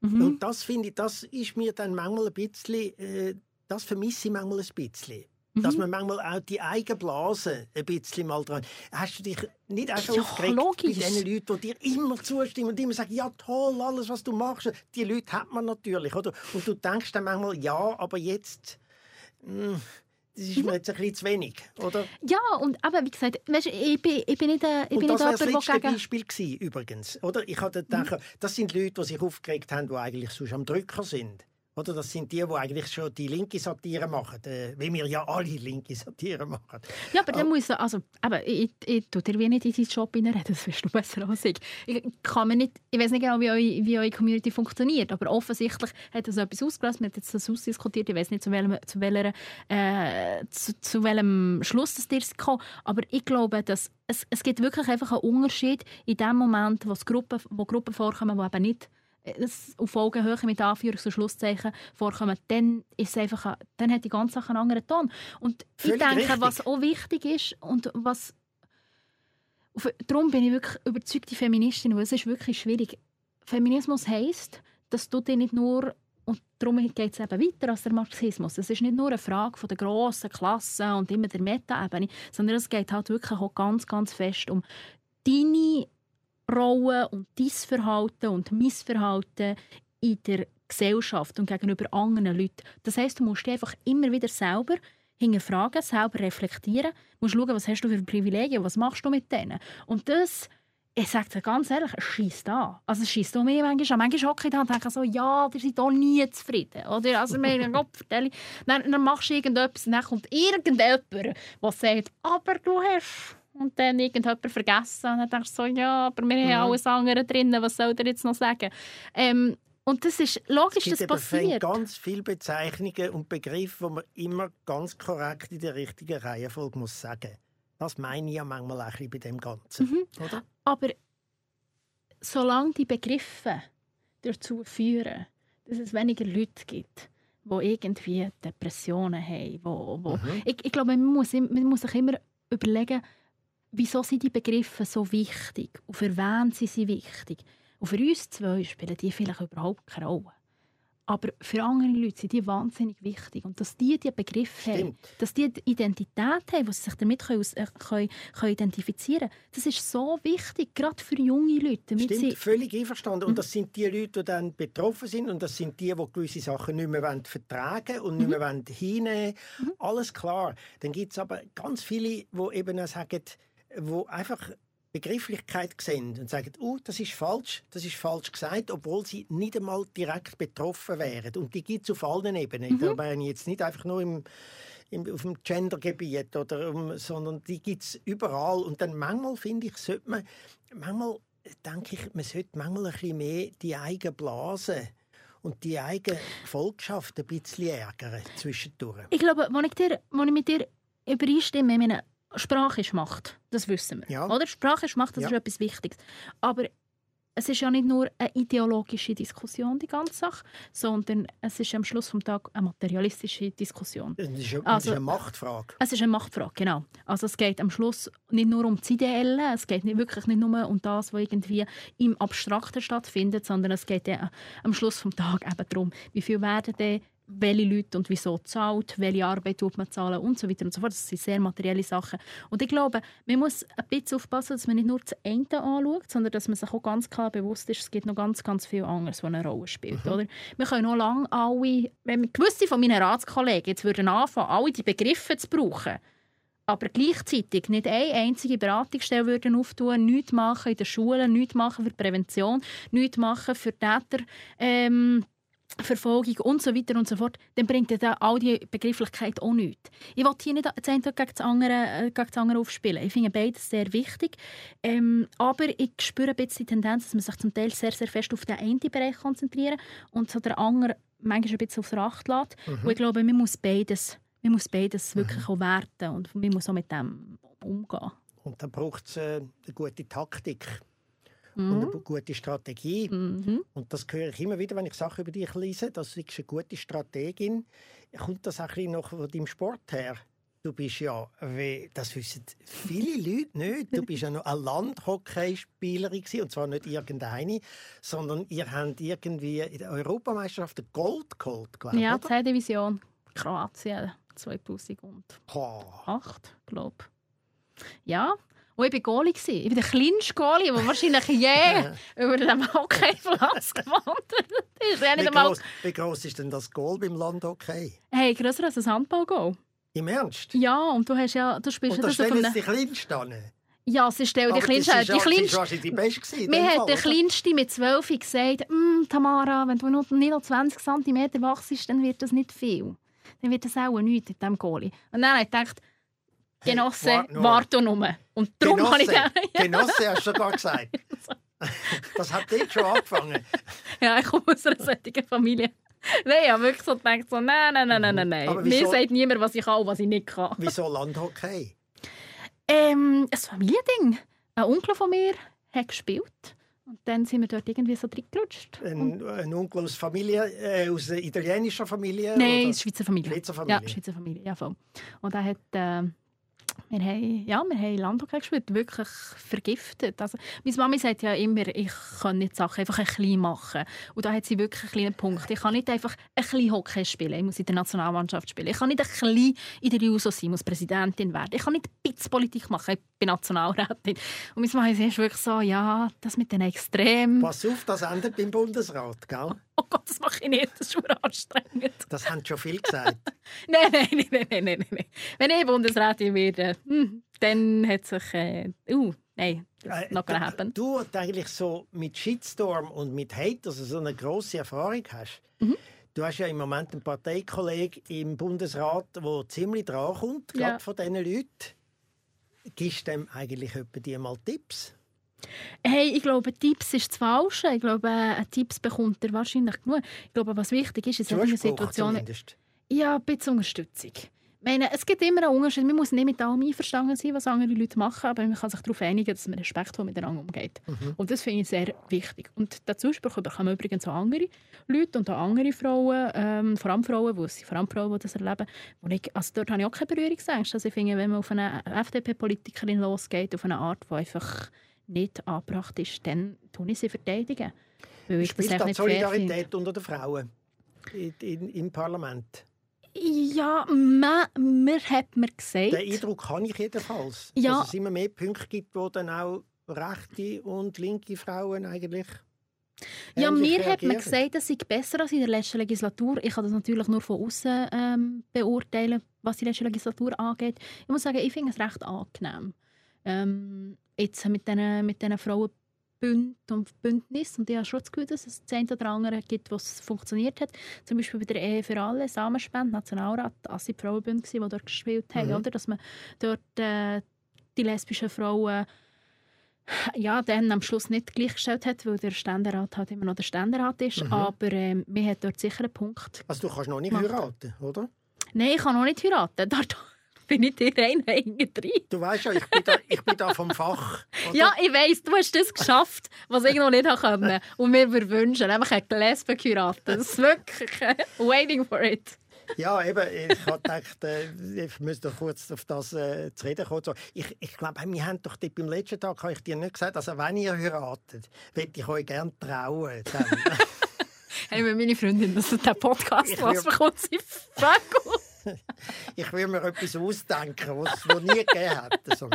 Mhm. Und das finde ich, das ist mir dann manchmal ein bisschen, äh, das vermisse ich manchmal ein bisschen. Mhm. Dass man manchmal auch die eigene Blase ein bisschen mal dran. Hast du dich nicht auch schon ja, aufgeregt logisch. bei den Leuten, die dir immer zustimmen und immer sagen, ja toll, alles, was du machst. Die Leute hat man natürlich, oder? Und du denkst dann manchmal, ja, aber jetzt... Mh, hm, das ist mir jetzt ein bisschen zu wenig, oder? Ja, und aber wie gesagt, weißt, ich, bin, ich bin nicht, äh, ich bin und das jemand, das letzte gegen... Beispiel gewesen, übrigens, oder? Ich hatte gedacht, mhm. das sind Leute, die sich aufgeregt haben, die eigentlich sonst am Drücker sind. Oder das sind die, die eigentlich schon die linke Satire machen, äh, wie wir ja alle linke Satire machen. Ja, aber dann muss also, aber ich, ich, ich tue dir wie nicht in deinen Job reinreden, das weißt du besser als ich. Ich, kann mir nicht, ich weiß nicht genau, wie eure, wie eure Community funktioniert, aber offensichtlich hat das etwas ausgelöst, wir haben jetzt das ausdiskutiert, ich weiß nicht, zu welchem, zu, welcher, äh, zu, zu welchem Schluss das dir kam, aber ich glaube, dass es, es gibt wirklich einfach einen Unterschied in dem Moment, wo, Gruppen, wo Gruppen vorkommen, die eben nicht auf Augenhöhe mit Anführungs- und Schlusszeichen vorkommen, dann, ist einfach, dann hat die ganze Sache einen anderen Ton. Und Völlig ich denke, richtig. was auch wichtig ist und was darum bin ich wirklich überzeugte Feministin, weil es ist wirklich schwierig. Feminismus heisst, dass du dich nicht nur und darum geht es eben weiter als der Marxismus. Es ist nicht nur eine Frage von der grossen Klasse und immer der Meta-Ebene, sondern es geht halt wirklich auch ganz, ganz fest um deine Rolle und dein Verhalten und Missverhalten in der Gesellschaft und gegenüber anderen Leuten. Das heißt, du musst dich einfach immer wieder selber hinterfragen, selber reflektieren, du musst schauen, was hast du für Privilegien, was machst du mit denen. Und das, ich sage dir ganz ehrlich, schießt an. Also schießt auch mir manchmal an. Manchmal hocke ich da und denke so, ja, ihr seid auch nie zufrieden. Oder, also mir Gott vertelle dann, dann machst du irgendetwas und dann kommt irgendjemand, der sagt, aber du hast und dann irgendjemand vergessen. Und dann denkst du so, ja, aber wir haben alles andere drin, was soll der jetzt noch sagen? Ähm, und das ist logisch, es das passiert. Es ganz viele Bezeichnungen und Begriffe, die man immer ganz korrekt in der richtigen Reihenfolge muss sagen Das meine ich ja manchmal auch ein bei dem Ganzen. Mhm. Oder? Aber solange die Begriffe dazu führen, dass es weniger Leute gibt, die irgendwie Depressionen haben, wo, wo mhm. ich, ich glaube, man muss, man muss sich immer überlegen, wieso sind die Begriffe so wichtig und für wen sind sie wichtig. Und für uns zwei spielen die vielleicht überhaupt keine Rolle. Aber für andere Leute sind die wahnsinnig wichtig. Und dass die diese Begriffe Stimmt. haben, dass die, die Identität haben, die sie sich damit können, äh, können, können identifizieren können, das ist so wichtig, gerade für junge Leute. Damit Stimmt, völlig einverstanden. Und das sind die Leute, die dann betroffen sind und das sind die, die gewisse Sachen nicht mehr vertragen und nicht mhm. mehr mhm. hinnehmen mhm. Alles klar. Dann gibt es aber ganz viele, die eben sagen, wo einfach Begrifflichkeit sehen und sagen, oh, das ist falsch, das ist falsch gesagt, obwohl sie nicht einmal direkt betroffen wären. Und die gibt es auf allen Ebenen. Mhm. Da meine ich jetzt nicht einfach nur im, im, auf dem Gendergebiet, oder, um, sondern die gibt es überall. Und dann manchmal, finde ich, sollte man, manchmal denke ich, man sollte manchmal ein bisschen mehr die eigene Blase und die eigene Volkschaft ein bisschen ärgern zwischendurch. Ich glaube, wenn ich, dir, wenn ich mit dir übereinstimme, ich meine, Sprache ist Macht, das wissen wir. Ja. Oder? Sprache ist Macht, das ja. ist etwas Wichtiges. Aber es ist ja nicht nur eine ideologische Diskussion, die ganze Sache, sondern es ist am Schluss des Tages eine materialistische Diskussion. Es ist, eine, also, eine Machtfrage. Es ist eine Machtfrage, genau. Also es geht am Schluss nicht nur um das Ideelle, es geht nicht, wirklich nicht nur um das, was irgendwie im Abstrakten stattfindet, sondern es geht am Schluss des Tages eben darum, wie viel werden denn welche Leute und wieso zahlt, welche Arbeit tut man zahlen und so weiter und so fort. Das sind sehr materielle Sachen. Und ich glaube, man muss ein bisschen aufpassen, dass man nicht nur das eine anschaut, sondern dass man sich auch ganz klar bewusst ist, es gibt noch ganz, ganz viel anderes, was eine Rolle spielt. Mhm. Oder? Wir können noch lange alle, wenn gewisse von meinen Ratskollegen jetzt würden anfangen, alle die Begriffe zu brauchen, aber gleichzeitig nicht eine einzige Beratungsstelle würden auftun, nichts machen in den Schulen, nichts machen für Prävention, nichts machen für Täter, ähm, Verfolgung und so weiter und so fort, dann bringt dann all die Begrifflichkeit auch nichts. Ich will hier nicht das eine gegen das andere, äh, gegen das andere aufspielen. Ich finde beides sehr wichtig. Ähm, aber ich spüre ein bisschen die Tendenz, dass man sich zum Teil sehr, sehr fest auf den einen Bereich konzentriert und so der andere manchmal ein bisschen aufs Acht lässt. Mhm. Und ich glaube, man muss beides, man muss beides mhm. wirklich auch werten und man muss auch mit dem umgehen. Und dann braucht es äh, eine gute Taktik mhm. und eine gute Strategie. Mhm. Und das höre ich immer wieder, wenn ich Sachen über dich lese, dass du eine gute Strategin. Kommt das auch ein bisschen noch von deinem Sport her? Du bist ja, das wissen viele Leute nicht, du bist ja noch eine Landhockeyspielerin und zwar nicht irgendeine, sondern ihr habt irgendwie in der Europameisterschaft Gold geholt, glaube ich, Ja, C-Division, Kroatien 2008, glaube ich. Ja, und ich war Goalie. Ich war der kleinste Goalie, der wahrscheinlich je [LAUGHS] über den Hockeyplatz [LAUGHS] gewandert ist. Wie, groß, wie groß ist denn das Goal beim Landhockey? Hey, grösser als ein Handballgoal. Im Ernst? Ja, und du hast ja, du spielst und da stellen sie die Kleinsten Ja, sie der, die kleinste. Die ja- sie ist kleinste die Beste mir hat der? Kleinste mit 12 gesagt, «Mm, Tamara, wenn du noch, nicht noch 20 cm wachst, dann wird das nicht viel. Dann wird das auch nichts mit diesem Goalie. Und dann habe ich gedacht, Genosse, warte nur. Und darum habe ich Genosse, gedacht, [LAUGHS] Genosse hast du sogar gesagt. [LAUGHS] Das hat dort schon angefangen. ja, ich komme aus einer solchen Familie. Nein, ich habe wirklich so gedacht, so, nein, nein, nein, nein, nein. Aber Mir wieso- sagt niemand, was ich kann und was ich nicht kann. Wieso Landhockey? Ähm, ein Familiending. Ein Onkel von mir hat gespielt. Und dann sind wir dort irgendwie so reingerutscht. Ein, ein Onkel aus, Familie, äh, aus einer italienischen Familie? Nein, oder? Schweizer Familie. Schweizer Familie. Ja, Schweizer Familie, ja voll. Und er hat, äh, wir haben, ja, wir haben Landhockey gespielt, wirklich vergiftet. Also, meine Mami sagt ja immer, ich kann nicht Sachen einfach ein bisschen machen. Und da hat sie wirklich einen kleinen Punkt. Ich kann nicht einfach ein bisschen Hockey spielen, ich muss in der Nationalmannschaft spielen. Ich kann nicht ein bisschen in der JUSO sein, ich muss Präsidentin werden. Ich kann nicht ein Politik machen, ich bin Nationalrätin. Und meine Mami ist wirklich so, ja, das mit den Extremen. Pass auf, das endet beim Bundesrat, gell? [LAUGHS] Oh Gott, das mache ich nicht, das ist schon anstrengend. Das haben schon viel gesagt. [LAUGHS] Nein, nein, nein, nein, nein, nein, nein. Wenn ich Bundesrätin werde, hm, dann hat sich... Äh, uh, nein, das Äh, not gonna du- happen. Du die eigentlich so mit Shitstorm und mit Hate also so eine grosse Erfahrung hast. Mhm. Du hast ja im Moment einen Parteikollegen im Bundesrat, der ziemlich dran kommt, Ja. gerade von diesen Leuten. Gibst du dem eigentlich etwa die mal Tipps? Hey, ich glaube, Tipps ist das Falsche. Ich glaube, äh, Tipps bekommt er wahrscheinlich genug. Ich glaube, was wichtig ist, in solchen Situationen... zumindest. Ja, ein bisschen Unterstützung. Ich meine, es gibt immer einen Unterschied. Man muss nicht mit allem einverstanden sein, was andere Leute machen, aber man kann sich darauf einigen, dass man respektvoll miteinander umgeht. Mhm. Und das finde ich sehr wichtig. Und Zuspruch bekommen übrigens auch andere Leute und auch andere Frauen, ähm, vor allem Frauen, wo sind vor allem Frauen, die das erleben. Und ich, also dort habe ich auch keine Berührungsängste. Also ich finde, wenn man auf eine FDP-Politikerin losgeht, auf eine Art, die einfach nicht angebracht ist, dann tun ich sie verteidigen. Weil das Spielt echt da die. Solidarität unter den Frauen in, in, im Parlament? Ja, man, mir hat mir gesagt... Den Eindruck habe ich jedenfalls. Ja. Dass es immer mehr Punkte gibt, wo dann auch rechte und linke Frauen eigentlich Ja, mir hat man reagieren. gesagt, es sei besser als in der letzten Legislatur. Ich kann das natürlich nur von außen ähm, beurteilen, was die letzte Legislatur angeht. Ich muss sagen, ich finde es recht angenehm. Ähm, jetzt mit diesen mit Frauenbünd und Bündnis und ich habe schon das Gefühl, dass es das eine oder andere gibt, was funktioniert hat. Zum Beispiel bei der Ehe für alle, Samenspende, Nationalrat, das waren die Frauenbünde, die dort gespielt haben, Mhm. oder? dass man dort äh, die lesbischen Frauen ja, dann am Schluss nicht gleichgestellt hat, weil der Ständerat halt immer noch der Ständerat ist. Mhm. Aber ähm, mir hat dort sicher einen Punkt. Also du kannst noch nicht Macht. heiraten, oder? Nein, ich kann noch nicht heiraten. [LAUGHS] Dort bin ich dir rein drin. Du weißt ja, ich bin da, ich bin da vom Fach. Oder? Ja, ich weiss, du hast das geschafft, was ich noch nicht konnte. Und wir würden wünschen, einfach eine Lesbe heiraten. Das ist wirklich [LAUGHS] waiting for it. Ja, eben, ich habe gedacht, äh, ich müsste doch kurz auf das äh, zu reden kommen. So, ich, ich glaube, wir haben doch beim letzten Tag, habe ich dir nicht gesagt, also wenn ihr heiratet, würde ich euch gerne trauen. [LAUGHS] Hey, wenn meine Freundin das der Podcast was bekommt sie Vögel. [LAUGHS] ich will mir etwas ausdenken, was es noch nie gegeben hat. So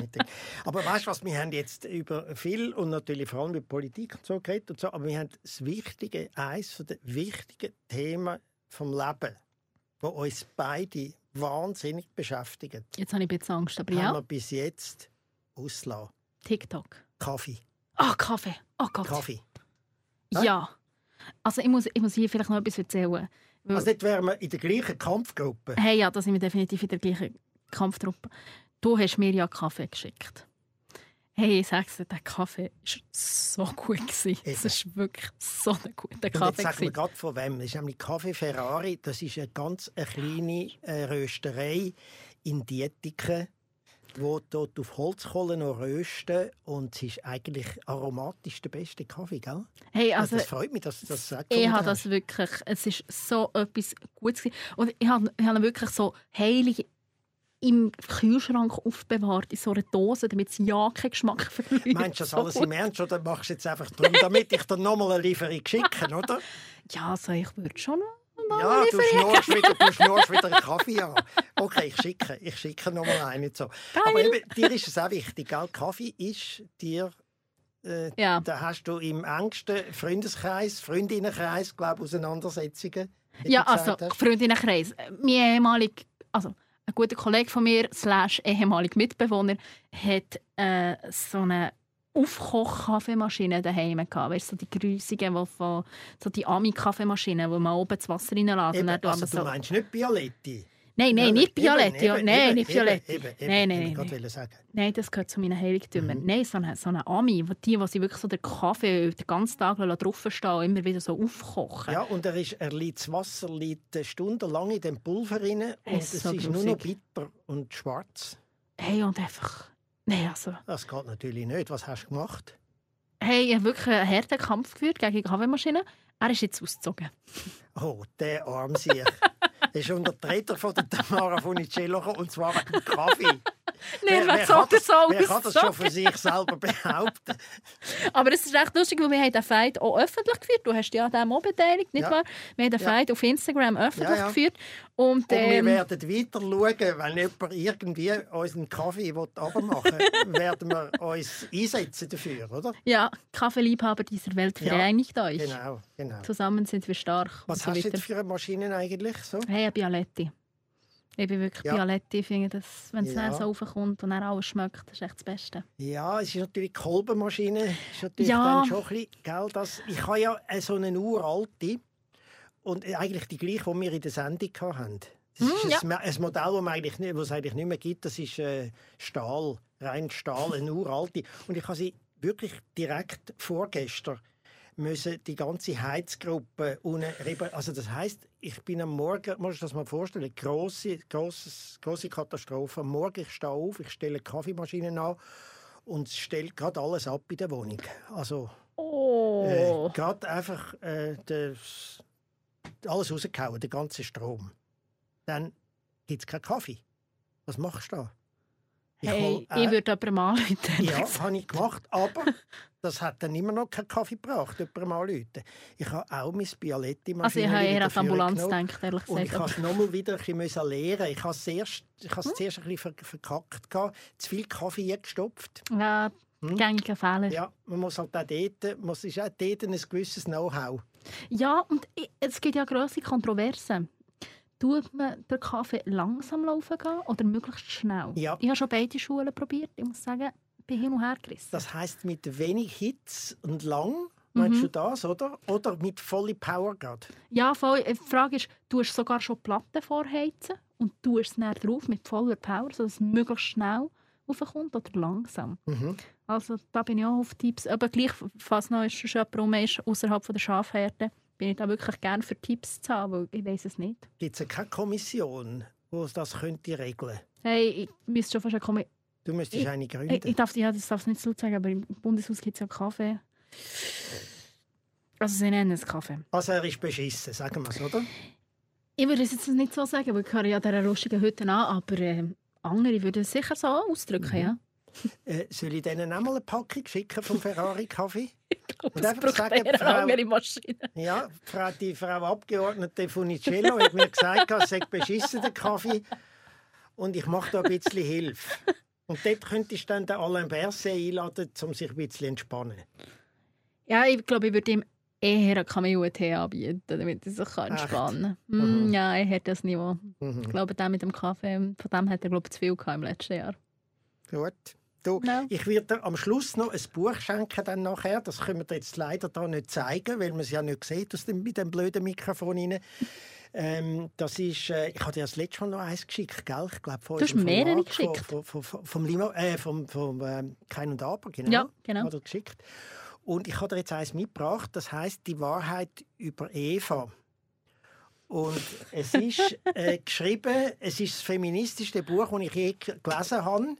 aber weißt du was, wir haben jetzt über viel und natürlich vor allem über Politik und so geredet und so, aber wir haben das Wichtige, eines der wichtigen Themen vom Leben, das uns beide wahnsinnig beschäftigt, Jetzt habe ich ein bisschen Angst, aber haben ja. wir bis jetzt auslassen. TikTok. Kaffee. Ah, Kaffee. Oh Gott. Kaffee. Ja. Also ich muss, ich muss hier vielleicht noch etwas erzählen. Also nicht wären wir in der gleichen Kampfgruppe. Hey, ja, da sind wir definitiv in der gleichen Kampftruppe. Du hast mir ja Kaffee geschickt. Hey, ich sag's dir, der Kaffee war so gut. gewesen. Es war wirklich so ein guter Und jetzt Kaffee. sagen wir gerade von wem. Das ist nämlich Kaffee Ferrari. Das ist eine ganz eine kleine äh, Rösterei in Dietiken, wo dort auf Holzkohle noch rösten. Und es ist eigentlich aromatisch der beste Kaffee, gell? Hey, Also, also, das freut mich, dass du das sagst. ich habe das wirklich, es ist so etwas Gutes. Und ich habe, ich habe wirklich so heilig im Kühlschrank aufbewahrt, in so einer Dose, damit es ja keinen Geschmack [LAUGHS] verliert. Meinst du das alles im Ernst oder machst du jetzt einfach darum, damit ich dir nochmal eine Lieferung [LAUGHS] schicke, oder? Ja, also ich würde schon noch mal Ja, du schnurst wieder, du schnurst wieder einen Kaffee an. Okay, ich schicke, ich schicke nochmal einen. So. Aber eben, dir ist es auch wichtig, gell? Kaffee ist dir, äh, Ja. da hast du im engsten Freundeskreis, Freundinnenkreis, glaube ich, Auseinandersetzungen. Ja, also hast. Freundinnenkreis. Mein ehemalig, also ein guter Kollege von mir, slash ehemaliger Mitbewohner, hat äh, so eine Aufkoch-Kaffeemaschine daheim gehabt. Weißt, so die grüssigen, die von, so die Ami-Kaffeemaschinen, wo man oben das Wasser reinlässt. Eben, also, so du meinst nicht Bialetti? Nein, nein, nicht Bialetti. Nein, eben, nicht Bialetti. eben, eben, Nein, nein, nein, nein. das gehört zu meinen Heiligtümern. Mhm. Nein, so eine, so eine Ami, wo die, die wirklich so den Kaffee den ganzen Tag draufstehen und immer wieder so aufkochen. Ja, und er, ist, er liegt, das Wasser liegt stundenlang in dem Pulver rein und Es es ist so ist nur noch bitter und schwarz. Hey, und einfach... Nein, also... Das geht natürlich nicht. Was hast du gemacht? Hey, ich habe wirklich einen harten Kampf geführt gegen die Kaffeemaschine. Er ist jetzt ausgezogen. Oh, der Armsieg. [LAUGHS] Er ist unter Räder von der Tamara Funicello und zwar wegen dem Kaffee. [LAUGHS] Nein, wer kann sagt das, so wer kann das schon von sich selber [LAUGHS] behaupten? Aber es ist recht lustig, weil wir haben den Fight auch öffentlich geführt. Du hast ja an dem auch beteiligt, nicht Ja. wahr? Wir haben den Ja. Fight auf Instagram öffentlich ja. geführt. Und, Und wir ähm, werden weiter schauen, wenn jemand irgendwie unseren Kaffee abmachen will, [LAUGHS] werden wir uns einsetzen dafür, oder? ja, Kaffeeliebhaber dieser Welt Ja, vereinigt euch. Genau, genau. Zusammen sind wir stark. Was so hast du für Maschinen eigentlich? So? Hey, ein Bialetti. Ich bin wirklich Ja. Bialetti. Ich finde, dass, wenn es Ja. so raufkommt und dann alles schmeckt, das ist echt das Beste. Ja, es ist natürlich die Kolbenmaschine. Ist natürlich Ja. dann schon ein bisschen, gell, das, ich habe ja so eine uralte und äh, eigentlich die gleiche, die wir in der Sendung hatten. Das Hm, ist ein, ein Modell, das es eigentlich, nicht- das es eigentlich nicht mehr gibt. Das ist äh, Stahl, rein Stahl, eine uralte. Und ich habe sie wirklich direkt vorgestern müssen die ganze Heizgruppe unten Also das heißt, ich bin am Morgen, musst du dir das mal vorstellen, große, großes, große Katastrophe. Am Morgen ich stehe auf, ich stelle die Kaffeemaschine an und stelle gerade alles ab in der Wohnung. Also Oh. äh, gerade einfach äh, das, alles rausgehauen, den ganzen Strom. Dann gibt es keinen Kaffee. Was machst du da? Ich hey, hol, äh, ich würde jemanden anrufen. ja, habe ich gemacht, aber [LAUGHS] das hat dann immer noch keinen Kaffee gebraucht, jemanden mal Leute. Ich habe auch mein bialetti Also ich habe eher an die Ambulanz gedacht, ehrlich Und ich gesagt. habe es nochmal wieder ein bisschen lernen. Ich habe es zuerst, ich habe es Hm? zuerst ein bisschen ver- verkackt. gehabt. Zu viel Kaffee eingestopft. Ja, Hm? gängiger Fehler. Ja, man muss halt auch dort, muss, ist auch dort ein gewisses Know-how. Ja, und es gibt ja grosse Kontroversen. Tut man den Kaffee langsam laufen gehen oder möglichst schnell? Ja. Ich habe schon beide Schulen probiert. Ich muss sagen, ich bin hin und her gerissen. Das heißt mit wenig Hitze und lang, meinst Mhm. du das, oder? Oder mit voller Power gerade? Ja, voll. Die Frage ist, du hast sogar schon Platten vorheizen und du es dann drauf mit voller Power, sodass es möglichst schnell raufkommt oder langsam. Mhm. Also da bin ich auch auf Tipps. Aber gleich, falls noch schon jemand rum ist, außerhalb der Schafherde, bin ich da wirklich gerne für Tipps zu haben, weil ich weiß es nicht. Gibt es keine Kommission, die das könnte regeln Hey, ich müsste schon fast eine Kommi Du müsstest Ich- eine gründen. ich, ich darf, ja, das darf ich nicht so sagen, aber im Bundeshaus gibt es ja Kaffee. Also sie nennen es Kaffee. also er ist beschissen, sagen wir es, oder? Ich würde es jetzt nicht so sagen, weil ich höre ja dieser rustigen Hütte an, aber äh, andere würden es sicher so ausdrücken, Mhm. ja. Äh, soll ich denen auch mal eine Packung schicken vom Ferrari-Kaffee? [LAUGHS] Und einfach sagen, Frau- eine andere Maschine. Ja, die Frau, die Frau Abgeordnete Funicello hat mir gesagt, es sei beschissen, der Kaffee. Und ich mache da ein bisschen Hilfe. Und dort könntest du dann den Alain Berset einladen, um sich ein bisschen zu entspannen. Ja, ich glaube, ich würde ihm eher Kameo-Tee anbieten, damit er sich kann entspannen kann. Mhm. Mm, ja, er hat das Niveau. Mhm. Ich glaube, der mit dem Kaffee, von dem hat er glaube ich, zu viel gehabt im letzten Jahr. Gut. Du, Ja. Ich werde dir am Schluss noch ein Buch schenken dann nachher. Das können wir dir jetzt leider da nicht zeigen, weil man es ja nicht sieht aus dem, mit dem blöden Mikrofon rein. Ähm, das ist, äh, ich habe dir das letzte Mal noch eins geschickt, gell? Ich glaube, von Du hast mehrere von- geschickt. Von, von, von, vom Limo, äh, vom, vom ähm, Kein und Aber, genau. Ja, genau. Hat er geschickt. Und ich habe dir jetzt eins mitgebracht, das heißt Die Wahrheit über Eva. Und es ist äh, [LAUGHS] geschrieben, es ist das feministischste Buch, das ich je gelesen habe.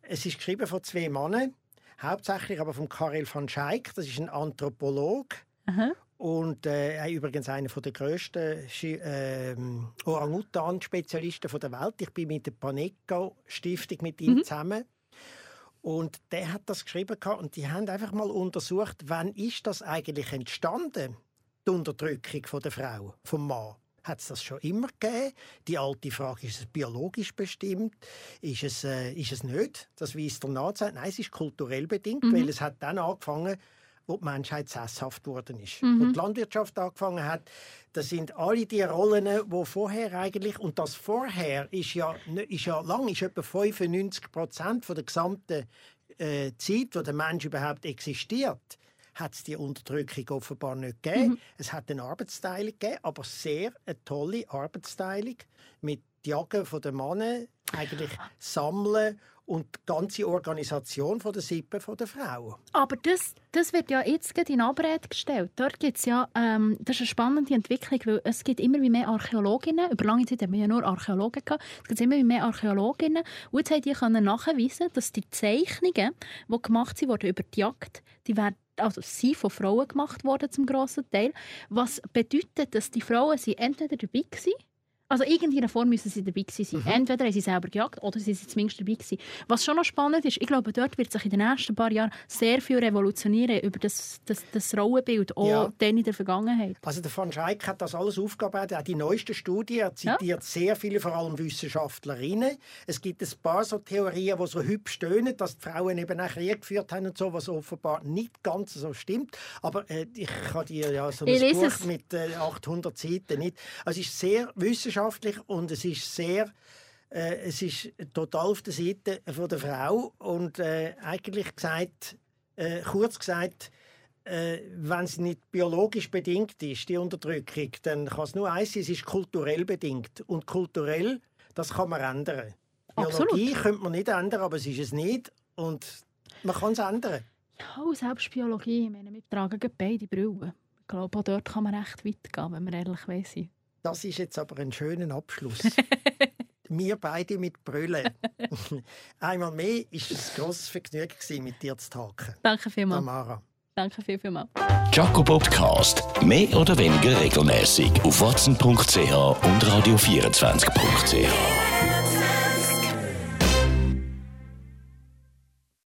Es ist geschrieben von zwei Männern, hauptsächlich aber von Karel van Schaik, das ist ein Anthropologe Aha. und äh, übrigens einer der grössten ähm, Orang-Utan-Spezialisten der Welt. Ich bin mit der Paneco-Stiftung mit ihm zusammen. Und der hat das geschrieben gehabt und die haben einfach mal untersucht, wann ist das eigentlich entstanden, die Unterdrückung von der Frau, vom Mann. Hat es das schon immer gegeben? Die alte Frage, ist es biologisch bestimmt? Ist es, äh, ist es nicht? Das weist er nach. Nein, es ist kulturell bedingt, weil es hat dann angefangen, wo die Menschheit sesshaft geworden ist. Mhm. Und die Landwirtschaft angefangen hat, das sind alle die Rollen, wo vorher eigentlich und das vorher ist ja ist ja lang, ist etwa 95 Prozent von der gesamten äh, Zeit, wo der Mensch überhaupt existiert hat es die Unterdrückung offenbar nicht gegeben. Mhm. Es hat eine Arbeitsteilung gegeben, aber sehr eine tolle Arbeitsteilung mit Jagen von den Männern, eigentlich Sammeln und die ganze Organisation von der Sippe von der Frau. Aber das, das wird ja jetzt in Abrede gestellt. Dort gibt's ja, ähm, das ist eine spannende Entwicklung, weil es gibt immer mehr Archäologinnen. Über lange Zeit haben wir ja nur Archäologen gehabt. Es gibt immer mehr Archäologinnen. Und jetzt haben die können nachweisen, dass die Zeichnungen, die gemacht wurden über die Jagd, die werden also sie von Frauen gemacht worden zum grossen Teil, was bedeutet, dass die Frauen sie entweder dabei waren also irgendeiner Form müssen sie dabei sein. Mhm. Entweder haben sie selber gejagt oder sie sind zumindest dabei gewesen. Was schon noch spannend ist, ich glaube, dort wird sich in den nächsten paar Jahren sehr viel revolutionieren über das, das, das Rollenbild, auch ja. dann in der Vergangenheit. Also der van Schaik hat das alles aufgearbeitet. Auch die neueste Studie er zitiert ja. sehr viele, vor allem Wissenschaftlerinnen. Es gibt ein paar so Theorien, die so hübsch tönen, dass die Frauen eben auch Krieg geführt haben und so, was offenbar nicht ganz so stimmt. Aber äh, ich kann dir ja so ein Buch es. mit äh, 800 Seiten nicht. Also es ist sehr wissenschaftlich wissenschaftlich und es ist sehr äh, es ist total auf der Seite von der Frau und äh, eigentlich gesagt äh, kurz gesagt äh, wenn es nicht biologisch bedingt ist die Unterdrückung dann kann es nur eins sein es ist kulturell bedingt und kulturell das kann man ändern Absolut. Biologie könnte man nicht ändern aber es ist es nicht und man kann es ändern ja, selbst Biologie, ich meine, wir tragen beide Brillen. Ich glaube, auch dort kann man recht weit gehen, wenn man ehrlich sind. Das ist jetzt aber ein schöner Abschluss. [LAUGHS] Wir beide mit Brüllen. [LAUGHS] Einmal mehr ist es ein grosses Vergnügen, mit dir zu tagen. Danke vielmals. Tamara. Danke viel, vielmals. Jaco Podcast. Mehr oder weniger regelmäßig auf watson.ch und radio24.ch.